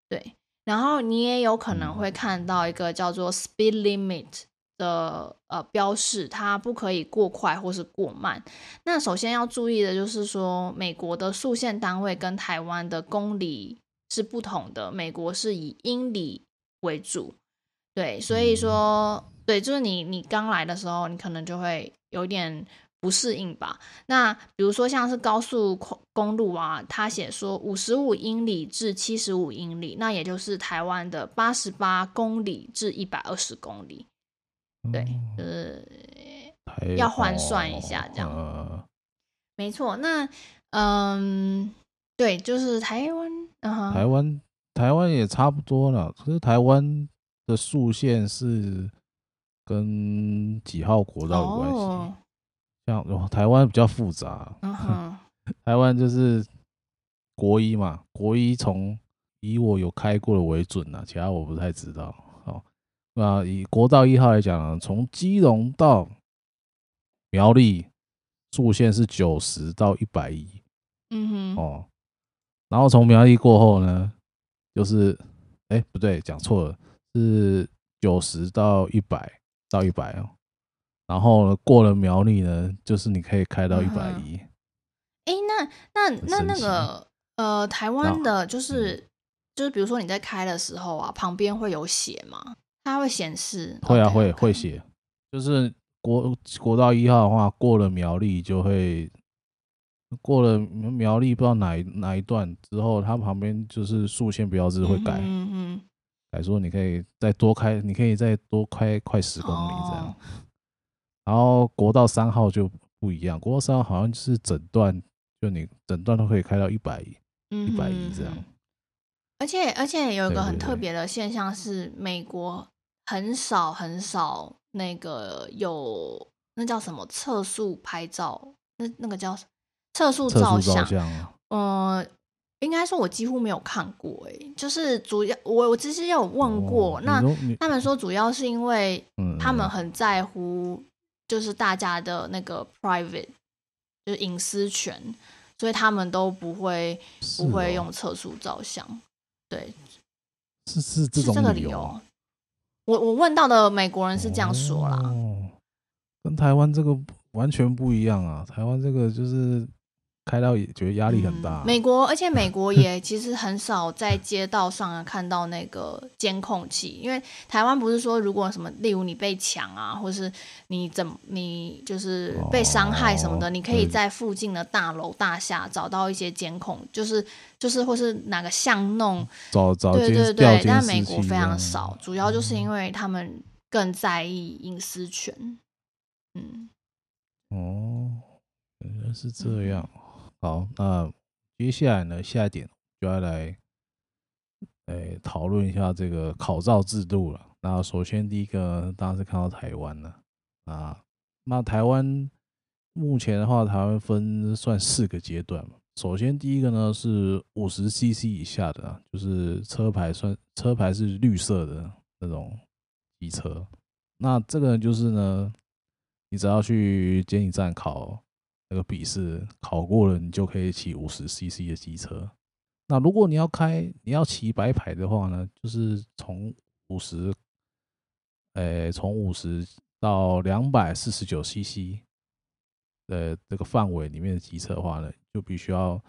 对，然后你也有可能会看到一个叫做 speed limit 的呃标示，它不可以过快或是过慢。那首先要注意的就是说，美国的速限单位跟台湾的公里。是不同的，美国是以英里为主，对，所以说，对，就是你你刚来的时候，你可能就会有点不适应吧。那比如说像是高速公路啊，他写说五十五英里至七十五英里，那也就是台湾的八十八公里至一百二十公里，对，就是要换算一下这样。没错，那嗯，对，就是台湾。Uh. 台湾台湾也差不多了，可是台湾的速线是跟几号国道有关系？Oh. 像台湾比较复杂，[laughs] uh. 台湾就是国一嘛，国一从以我有开过的为准啊，其他我不太知道。哦，那以国道一号来讲，从基隆到苗栗速线是九十到一百一。嗯哼，哦。然后从苗栗过后呢，就是，哎，不对，讲错了，是九十到一百到一百哦。然后呢，过了苗栗呢，就是你可以开到一百一。哎，那那那那个呃，台湾的就是、嗯、就是，比如说你在开的时候啊，旁边会有写吗？它会显示？会啊，会会写，就是国国道一号的话，过了苗栗就会。过了苗栗不知道哪一哪一段之后，它旁边就是竖线标志会改，嗯嗯，改说你可以再多开，你可以再多开快十公里这样。然后国道三号就不一样，国道三号好像就是整段，就你整段都可以开到一百一，一百一这样。而且而且有一个很特别的现象是，美国很少很少那个有那叫什么测速拍照，那那个叫测速照相，嗯、呃，应该说我几乎没有看过，哎，就是主要我我其实有问过，哦、那他们说主要是因为他们很在乎，就是大家的那个 private，就是隐私权，所以他们都不会不会用测速照相，对，是是这种理由。我我问到的美国人是这样说啦，哦、跟台湾这个完全不一样啊，台湾这个就是。开到也觉得压力很大。美国，而且美国也其实很少在街道上看到那个监控器，因为台湾不是说如果什么，例如你被抢啊，或是你怎么你就是被伤害什么的，哦、你可以在附近的大楼大厦找到一些监控，就是就是或是哪个巷弄找找对对对，但美国非常少，主要就是因为他们更在意隐私权。嗯，哦，原来是这样。好，那接下来呢？下一点就要来，诶，讨论一下这个考照制度了。那首先第一个当然是看到台湾了啊。那台湾目前的话，台湾分算四个阶段嘛。首先第一个呢是五十 CC 以下的，就是车牌算车牌是绿色的那种机车。那这个就是呢，你只要去监理站考那个笔试，考过了，你就可以骑五十 CC 的机车。那如果你要开，你要骑白牌的话呢，就是从五十，诶，从五十到两百四十九 CC 的这个范围里面的机车的话呢，就必须要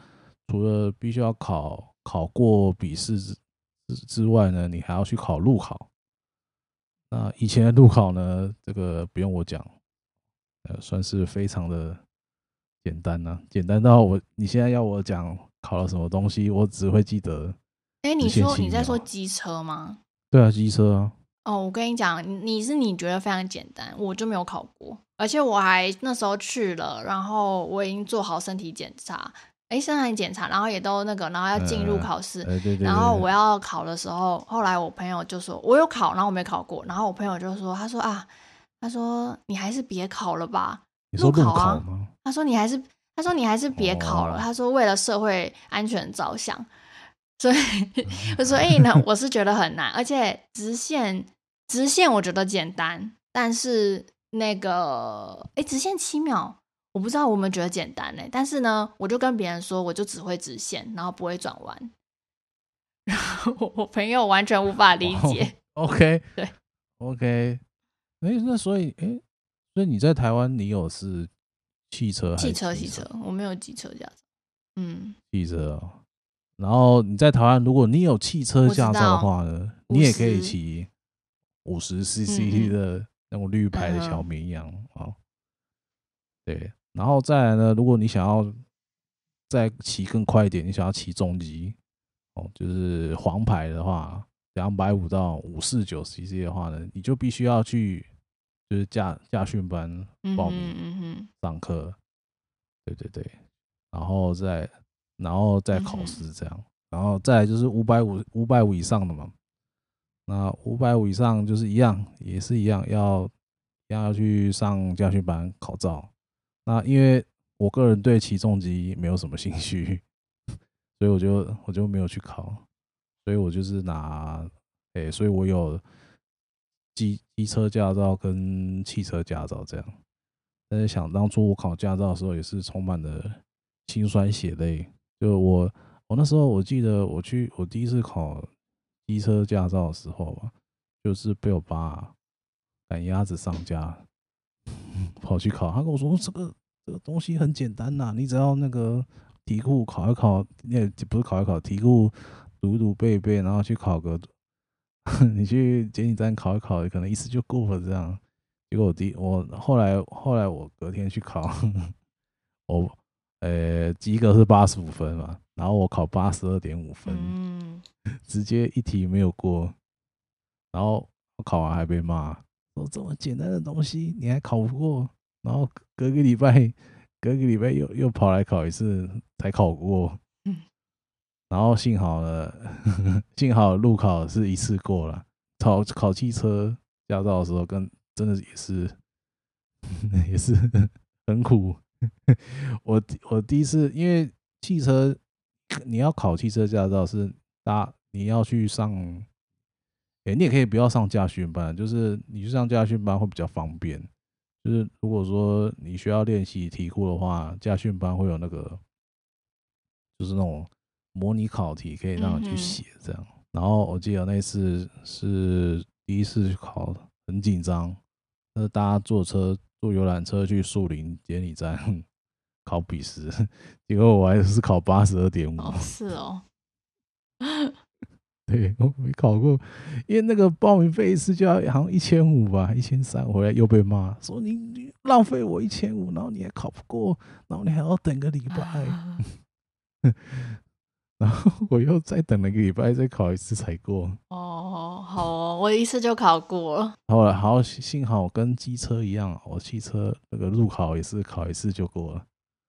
除了必须要考考过笔试之之外呢，你还要去考路考。那以前的路考呢，这个不用我讲，呃，算是非常的简单呢，简单到我你现在要我讲考了什么东西，我只会记得。哎，你说你在说机车吗？对啊，机车啊。哦，我跟你讲，你是你觉得非常简单，我就没有考过，而且我还那时候去了，然后我已经做好身体检查。哎，身体检查，然后也都那个，然后要进入考试。然后我要考的时候，后来我朋友就说我有考，然后我没考过。然后我朋友就说，他说啊，他说你还是别考了吧。你说路考啊？他说你还是，他说你还是别考了。他说为了社会安全着想，[laughs] 所以我说哎，那我是觉得很难，而且直线直线我觉得简单，但是那个哎，直线七秒。我不知道我们觉得简单呢，但是呢，我就跟别人说，我就只会直线，然后不会转弯。[laughs] 然后我我朋友完全无法理解。Oh, OK，对，OK。哎，那所以，哎，所以你在台湾，你有是汽车还是？汽车，汽车，我没有机车驾照。嗯，汽车哦。然后你在台湾，如果你有汽车驾照的话呢，你也可以骑五十 CC 的那种绿牌的小绵羊啊。嗯、对。然后再来呢，如果你想要再骑更快一点，你想要骑重机哦，就是黄牌的话，两百五到五四九 CC 的话呢，你就必须要去就是驾驾训班报名上课，对对对，然后再然后再考试这样，然后再就是五百五五百五以上的嘛，那五百五以上就是一样，也是一样要要去上驾训班考照。那因为我个人对起重机没有什么兴趣，[laughs] 所以我就我就没有去考，所以我就是拿，哎、欸，所以我有机机车驾照跟汽车驾照这样。但是想当初我考驾照的时候也是充满了辛酸血泪，就我我那时候我记得我去我第一次考机车驾照的时候吧，就是被我爸赶鸭子上架。跑去考，他跟我说：“这个这个东西很简单呐，你只要那个题库考一考，那不是考一考，题库读读背背，然后去考个，[laughs] 你去监理站考一考，可能一次就过了这样。结果我第我后来后来我隔天去考，我呃及格是八十五分嘛，然后我考八十二点五分，直接一题没有过，然后我考完还被骂。”说这么简单的东西你还考不过，然后隔个礼拜，隔个礼拜又又跑来考一次才考过，然后幸好呢，[laughs] 幸好路考是一次过了，考考汽车驾照的时候跟真的也是 [laughs] 也是 [laughs] 很苦。我我第一次因为汽车你要考汽车驾照是搭你要去上。哎，你也可以不要上驾训班，就是你去上驾训班会比较方便。就是如果说你需要练习题库的话，驾训班会有那个，就是那种模拟考题可以让你去写这样。嗯、然后我记得那次是第一次去考，很紧张，那大家坐车坐游览车去树林监理站 [laughs] 考笔试，结果我还是考八十二点五。哦，是哦。[laughs] 对，我没考过，因为那个报名费一次就要好像一千五吧，一千三，回来又被骂说你你浪费我一千五，然后你还考不过，然后你还要等个礼拜，啊、然后我又再等了一个礼拜，再考一次才过。哦，好哦，我一次就考过了。好了好，幸好跟机车一样，我汽车那个路考也是考一次就过了。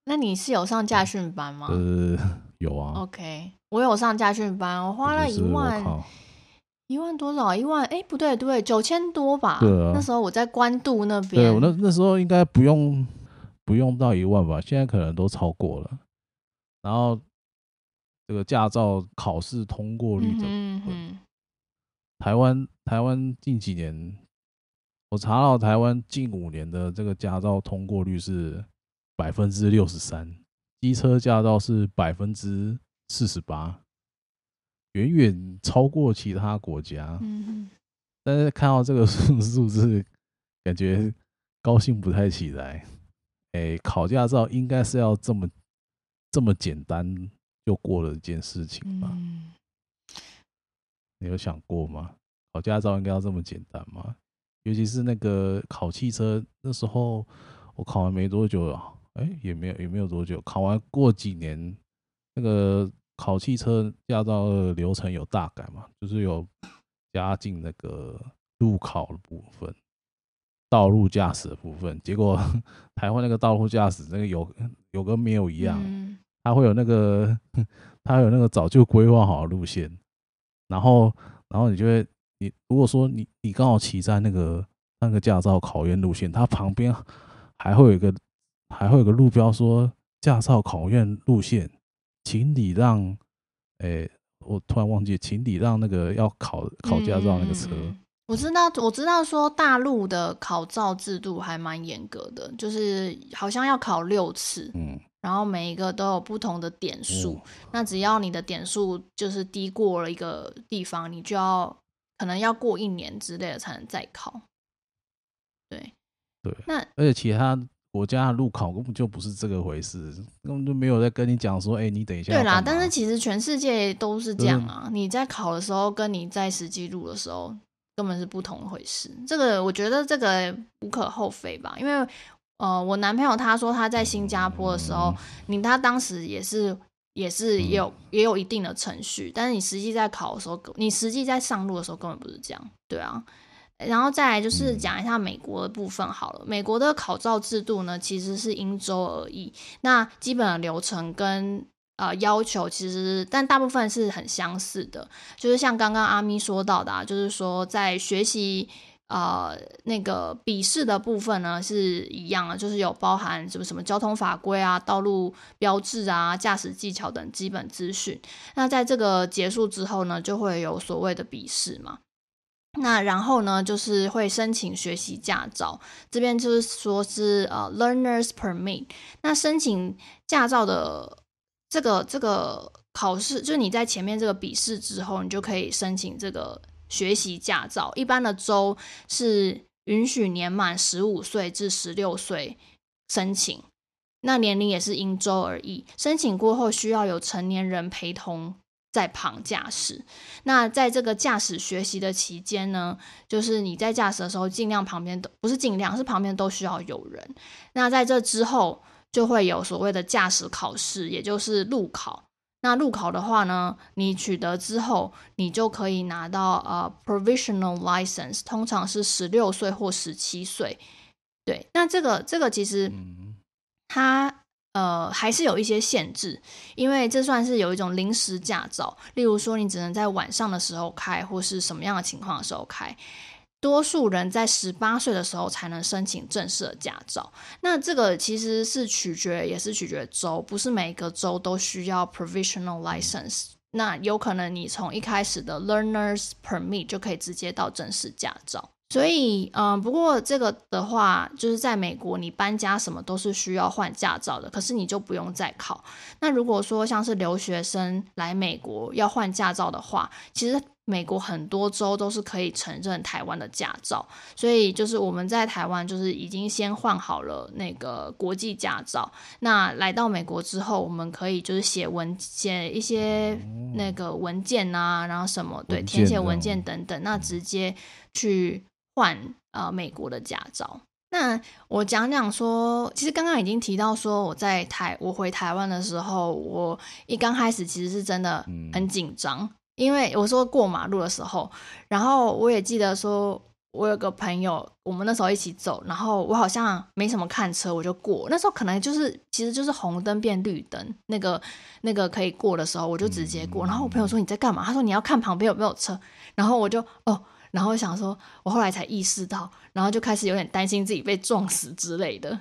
那你是有上驾训班吗？呃，[laughs] 有啊。OK。我有上驾训班，我花了一万，一万多少？一万？哎，不对，对，九千多吧。对啊。那时候我在关渡那边。对，我那那时候应该不用，不用到一万吧？现在可能都超过了。然后这个驾照考试通过率的部分，台湾台湾近几年，我查到台湾近五年的这个驾照通过率是百分之六十三，机车驾照是百分之四十八，远远超过其他国家。但是看到这个 [laughs] 数数字，感觉高兴不太起来。哎，考驾照应该是要这么这么简单就过了一件事情吧？嗯、你有想过吗？考驾照应该要这么简单吗？尤其是那个考汽车，那时候我考完没多久，哎，也没有也没有多久，考完过几年，那个考汽车驾照的流程有大改嘛？就是有加进那个路考的部分。道路驾驶的部分，结果 [laughs] 台湾那个道路驾驶那个有有跟没有一样，它会有那个 [laughs] 他有那个早就规划好的路线，然后然后你就会你如果说你你刚好骑在那个那个驾照考验路线，它旁边还会有一个还会有个路标说驾照考验路线，请礼让，哎，我突然忘记，请礼让那个要考考驾照那个车。我知道，我知道，说大陆的考照制度还蛮严格的，就是好像要考六次，嗯，然后每一个都有不同的点数，哦、那只要你的点数就是低过了一个地方，你就要可能要过一年之类的才能再考。对，对，那而且其他国家的路考根本就不是这个回事，根本就没有在跟你讲说，哎、欸，你等一下。对啦，但是其实全世界都是这样啊，嗯、你在考的时候跟你在实际录的时候。根本是不同的回事，这个我觉得这个无可厚非吧，因为呃，我男朋友他说他在新加坡的时候，你他当时也是也是也有也有一定的程序，但是你实际在考的时候，你实际在上路的时候根本不是这样，对啊。然后再来就是讲一下美国的部分好了，美国的考照制度呢其实是因州而异，那基本的流程跟。呃，要求其实，但大部分是很相似的，就是像刚刚阿咪说到的，啊，就是说在学习呃那个笔试的部分呢是一样的，就是有包含什么什么交通法规啊、道路标志啊、驾驶技巧等基本资讯。那在这个结束之后呢，就会有所谓的笔试嘛。那然后呢，就是会申请学习驾照，这边就是说是呃 learner's permit。那申请驾照的。这个这个考试，就是你在前面这个笔试之后，你就可以申请这个学习驾照。一般的州是允许年满十五岁至十六岁申请，那年龄也是因州而异。申请过后需要有成年人陪同在旁驾驶。那在这个驾驶学习的期间呢，就是你在驾驶的时候，尽量旁边都不是尽量，是旁边都需要有人。那在这之后。就会有所谓的驾驶考试，也就是路考。那路考的话呢，你取得之后，你就可以拿到呃 provisional license，通常是十六岁或十七岁。对，那这个这个其实它呃还是有一些限制，因为这算是有一种临时驾照，例如说你只能在晚上的时候开，或是什么样的情况的时候开。多数人在十八岁的时候才能申请正式的驾照。那这个其实是取决，也是取决州，不是每一个州都需要 provisional license。那有可能你从一开始的 learner's permit 就可以直接到正式驾照。所以，嗯，不过这个的话，就是在美国，你搬家什么都是需要换驾照的，可是你就不用再考。那如果说像是留学生来美国要换驾照的话，其实。美国很多州都是可以承认台湾的驾照，所以就是我们在台湾就是已经先换好了那个国际驾照。那来到美国之后，我们可以就是写文写一些那个文件啊，然后什么对，填写文件等等，那直接去换呃美国的驾照。那我讲讲说，其实刚刚已经提到说，我在台我回台湾的时候，我一刚开始其实是真的很紧张。因为我说过马路的时候，然后我也记得说，我有个朋友，我们那时候一起走，然后我好像没什么看车，我就过。那时候可能就是，其实就是红灯变绿灯，那个那个可以过的时候，我就直接过。然后我朋友说你在干嘛？他说你要看旁边有没有车。然后我就哦，然后想说，我后来才意识到，然后就开始有点担心自己被撞死之类的。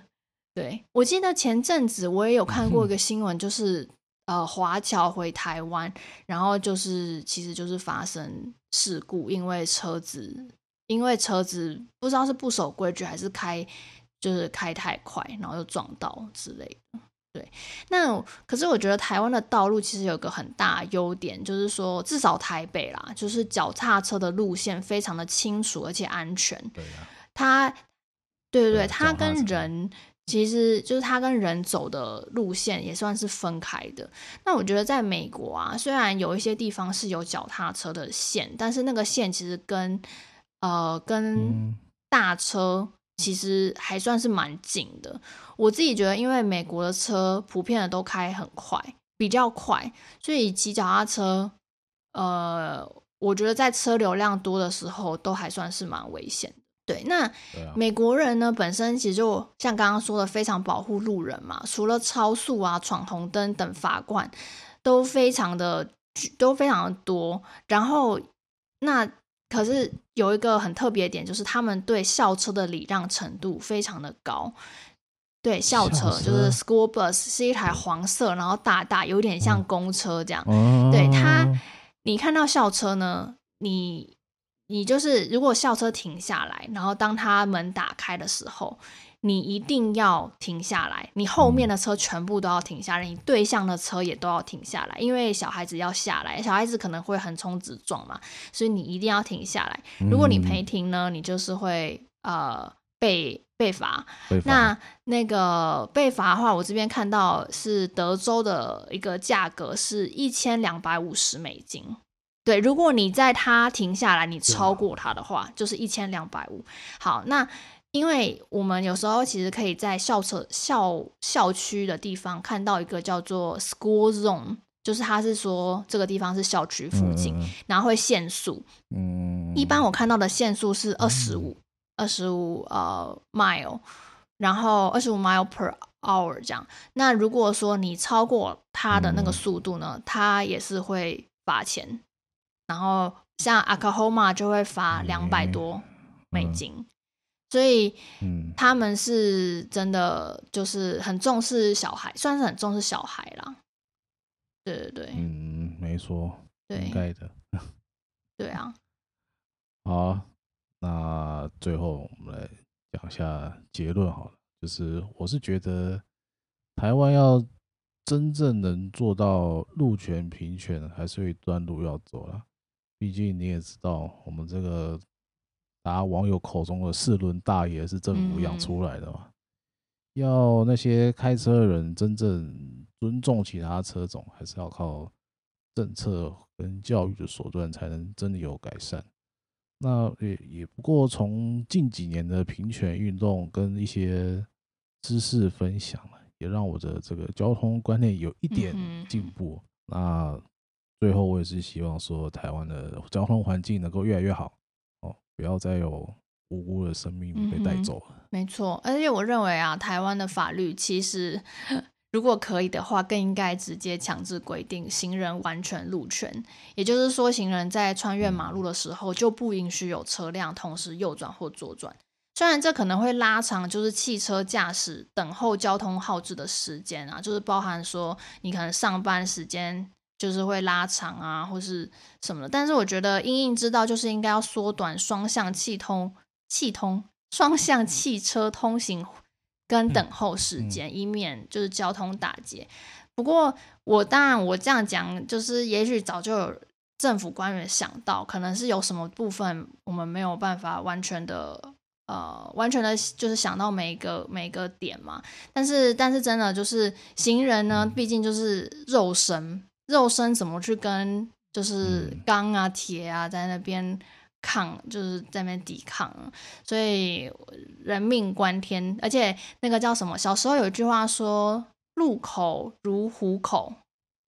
对，我记得前阵子我也有看过一个新闻，就是。呃华侨回台湾，然后就是其实就是发生事故，因为车子因为车子不知道是不守规矩还是开就是开太快，然后又撞到之类的。对，那可是我觉得台湾的道路其实有个很大优点，就是说至少台北啦，就是脚踏车的路线非常的清楚而且安全。对啊，它，对对对，对它跟人其实就是它跟人走的路线也算是分开的。那我觉得在美国啊，虽然有一些地方是有脚踏车的线，但是那个线其实跟呃跟大车。其实还算是蛮近的。我自己觉得，因为美国的车普遍的都开很快，比较快，所以骑脚踏车，呃，我觉得在车流量多的时候都还算是蛮危险的。对，那美国人呢，本身其实就像刚刚说的，非常保护路人嘛，除了超速啊、闯红灯等罚款都非常的都非常的多。然后那。可是有一个很特别的点，就是他们对校车的礼让程度非常的高。对，校车，校车就是 school bus 是一台黄色，然后大大有点像公车这样。嗯、对它，你看到校车呢，你你就是如果校车停下来，然后当他门打开的时候。你一定要停下来，你后面的车全部都要停下来，你对向的车也都要停下来，因为小孩子要下来，小孩子可能会横冲直撞嘛，所以你一定要停下来。如果你没停呢，你就是会呃被被罚。那那个被罚的话，我这边看到是德州的一个价格是一千两百五十美金。对，如果你在它停下来，你超过它的话，就是一千两百五。好，那。因为我们有时候其实可以在校车校校区的地方看到一个叫做 school zone，就是它是说这个地方是校区附近，嗯、然后会限速。嗯，一般我看到的限速是二十五，二十五呃 mile，然后二十五 mile per hour 这样。那如果说你超过它的那个速度呢，它也是会罚钱。然后像 Oklahoma 就会罚两百多美金。所以，他们是真的就是很重视小孩，算是很重视小孩啦。对对对，嗯，没错，对，应该的。对啊。好，那最后我们来讲一下结论好了，就是我是觉得台湾要真正能做到路权平权，还是有一段路要走了。毕竟你也知道，我们这个。大家网友口中的四轮大爷是政府养出来的嘛？嗯、要那些开车的人真正尊重其他车种，还是要靠政策跟教育的手段才能真的有改善。那也也不过从近几年的平权运动跟一些知识分享，也让我的这个交通观念有一点进步。嗯、那最后我也是希望说，台湾的交通环境能够越来越好哦。不要再有无辜的生命被带走了。嗯。没错，而且我认为啊，台湾的法律其实 [laughs] 如果可以的话，更应该直接强制规定行人完全路权。也就是说，行人在穿越马路的时候就不允许有车辆同时右转或左转。虽然这可能会拉长就是汽车驾驶等候交通号志的时间啊，就是包含说你可能上班时间。就是会拉长啊，或是什么的，但是我觉得因应知道就是应该要缩短双向气通、气通双向汽车通行跟等候时间，嗯嗯、以免就是交通打结。不过我当然我这样讲，就是也许早就有政府官员想到，可能是有什么部分我们没有办法完全的呃完全的，就是想到每一个每一个点嘛。但是但是真的就是行人呢，毕竟就是肉身。肉身怎么去跟就是钢啊铁啊在那边抗，就是在那边抵抗，所以人命关天。而且那个叫什么？小时候有一句话说“路口如虎口”，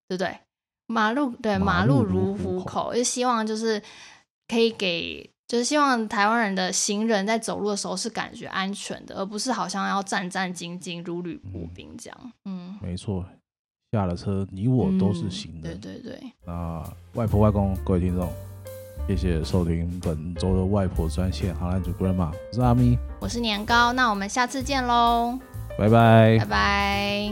对不对？马路对马路如虎口，就希望就是可以给，就是希望台湾人的行人在走路的时候是感觉安全的，而不是好像要战战兢兢如履薄冰这样。嗯，没错。下了车，你我都是行人。嗯、对对对。那外婆、外公，各位听众，谢谢收听本周的外婆专线。好，男主 grandma，我是阿咪，我是年糕。那我们下次见喽，拜拜，拜拜。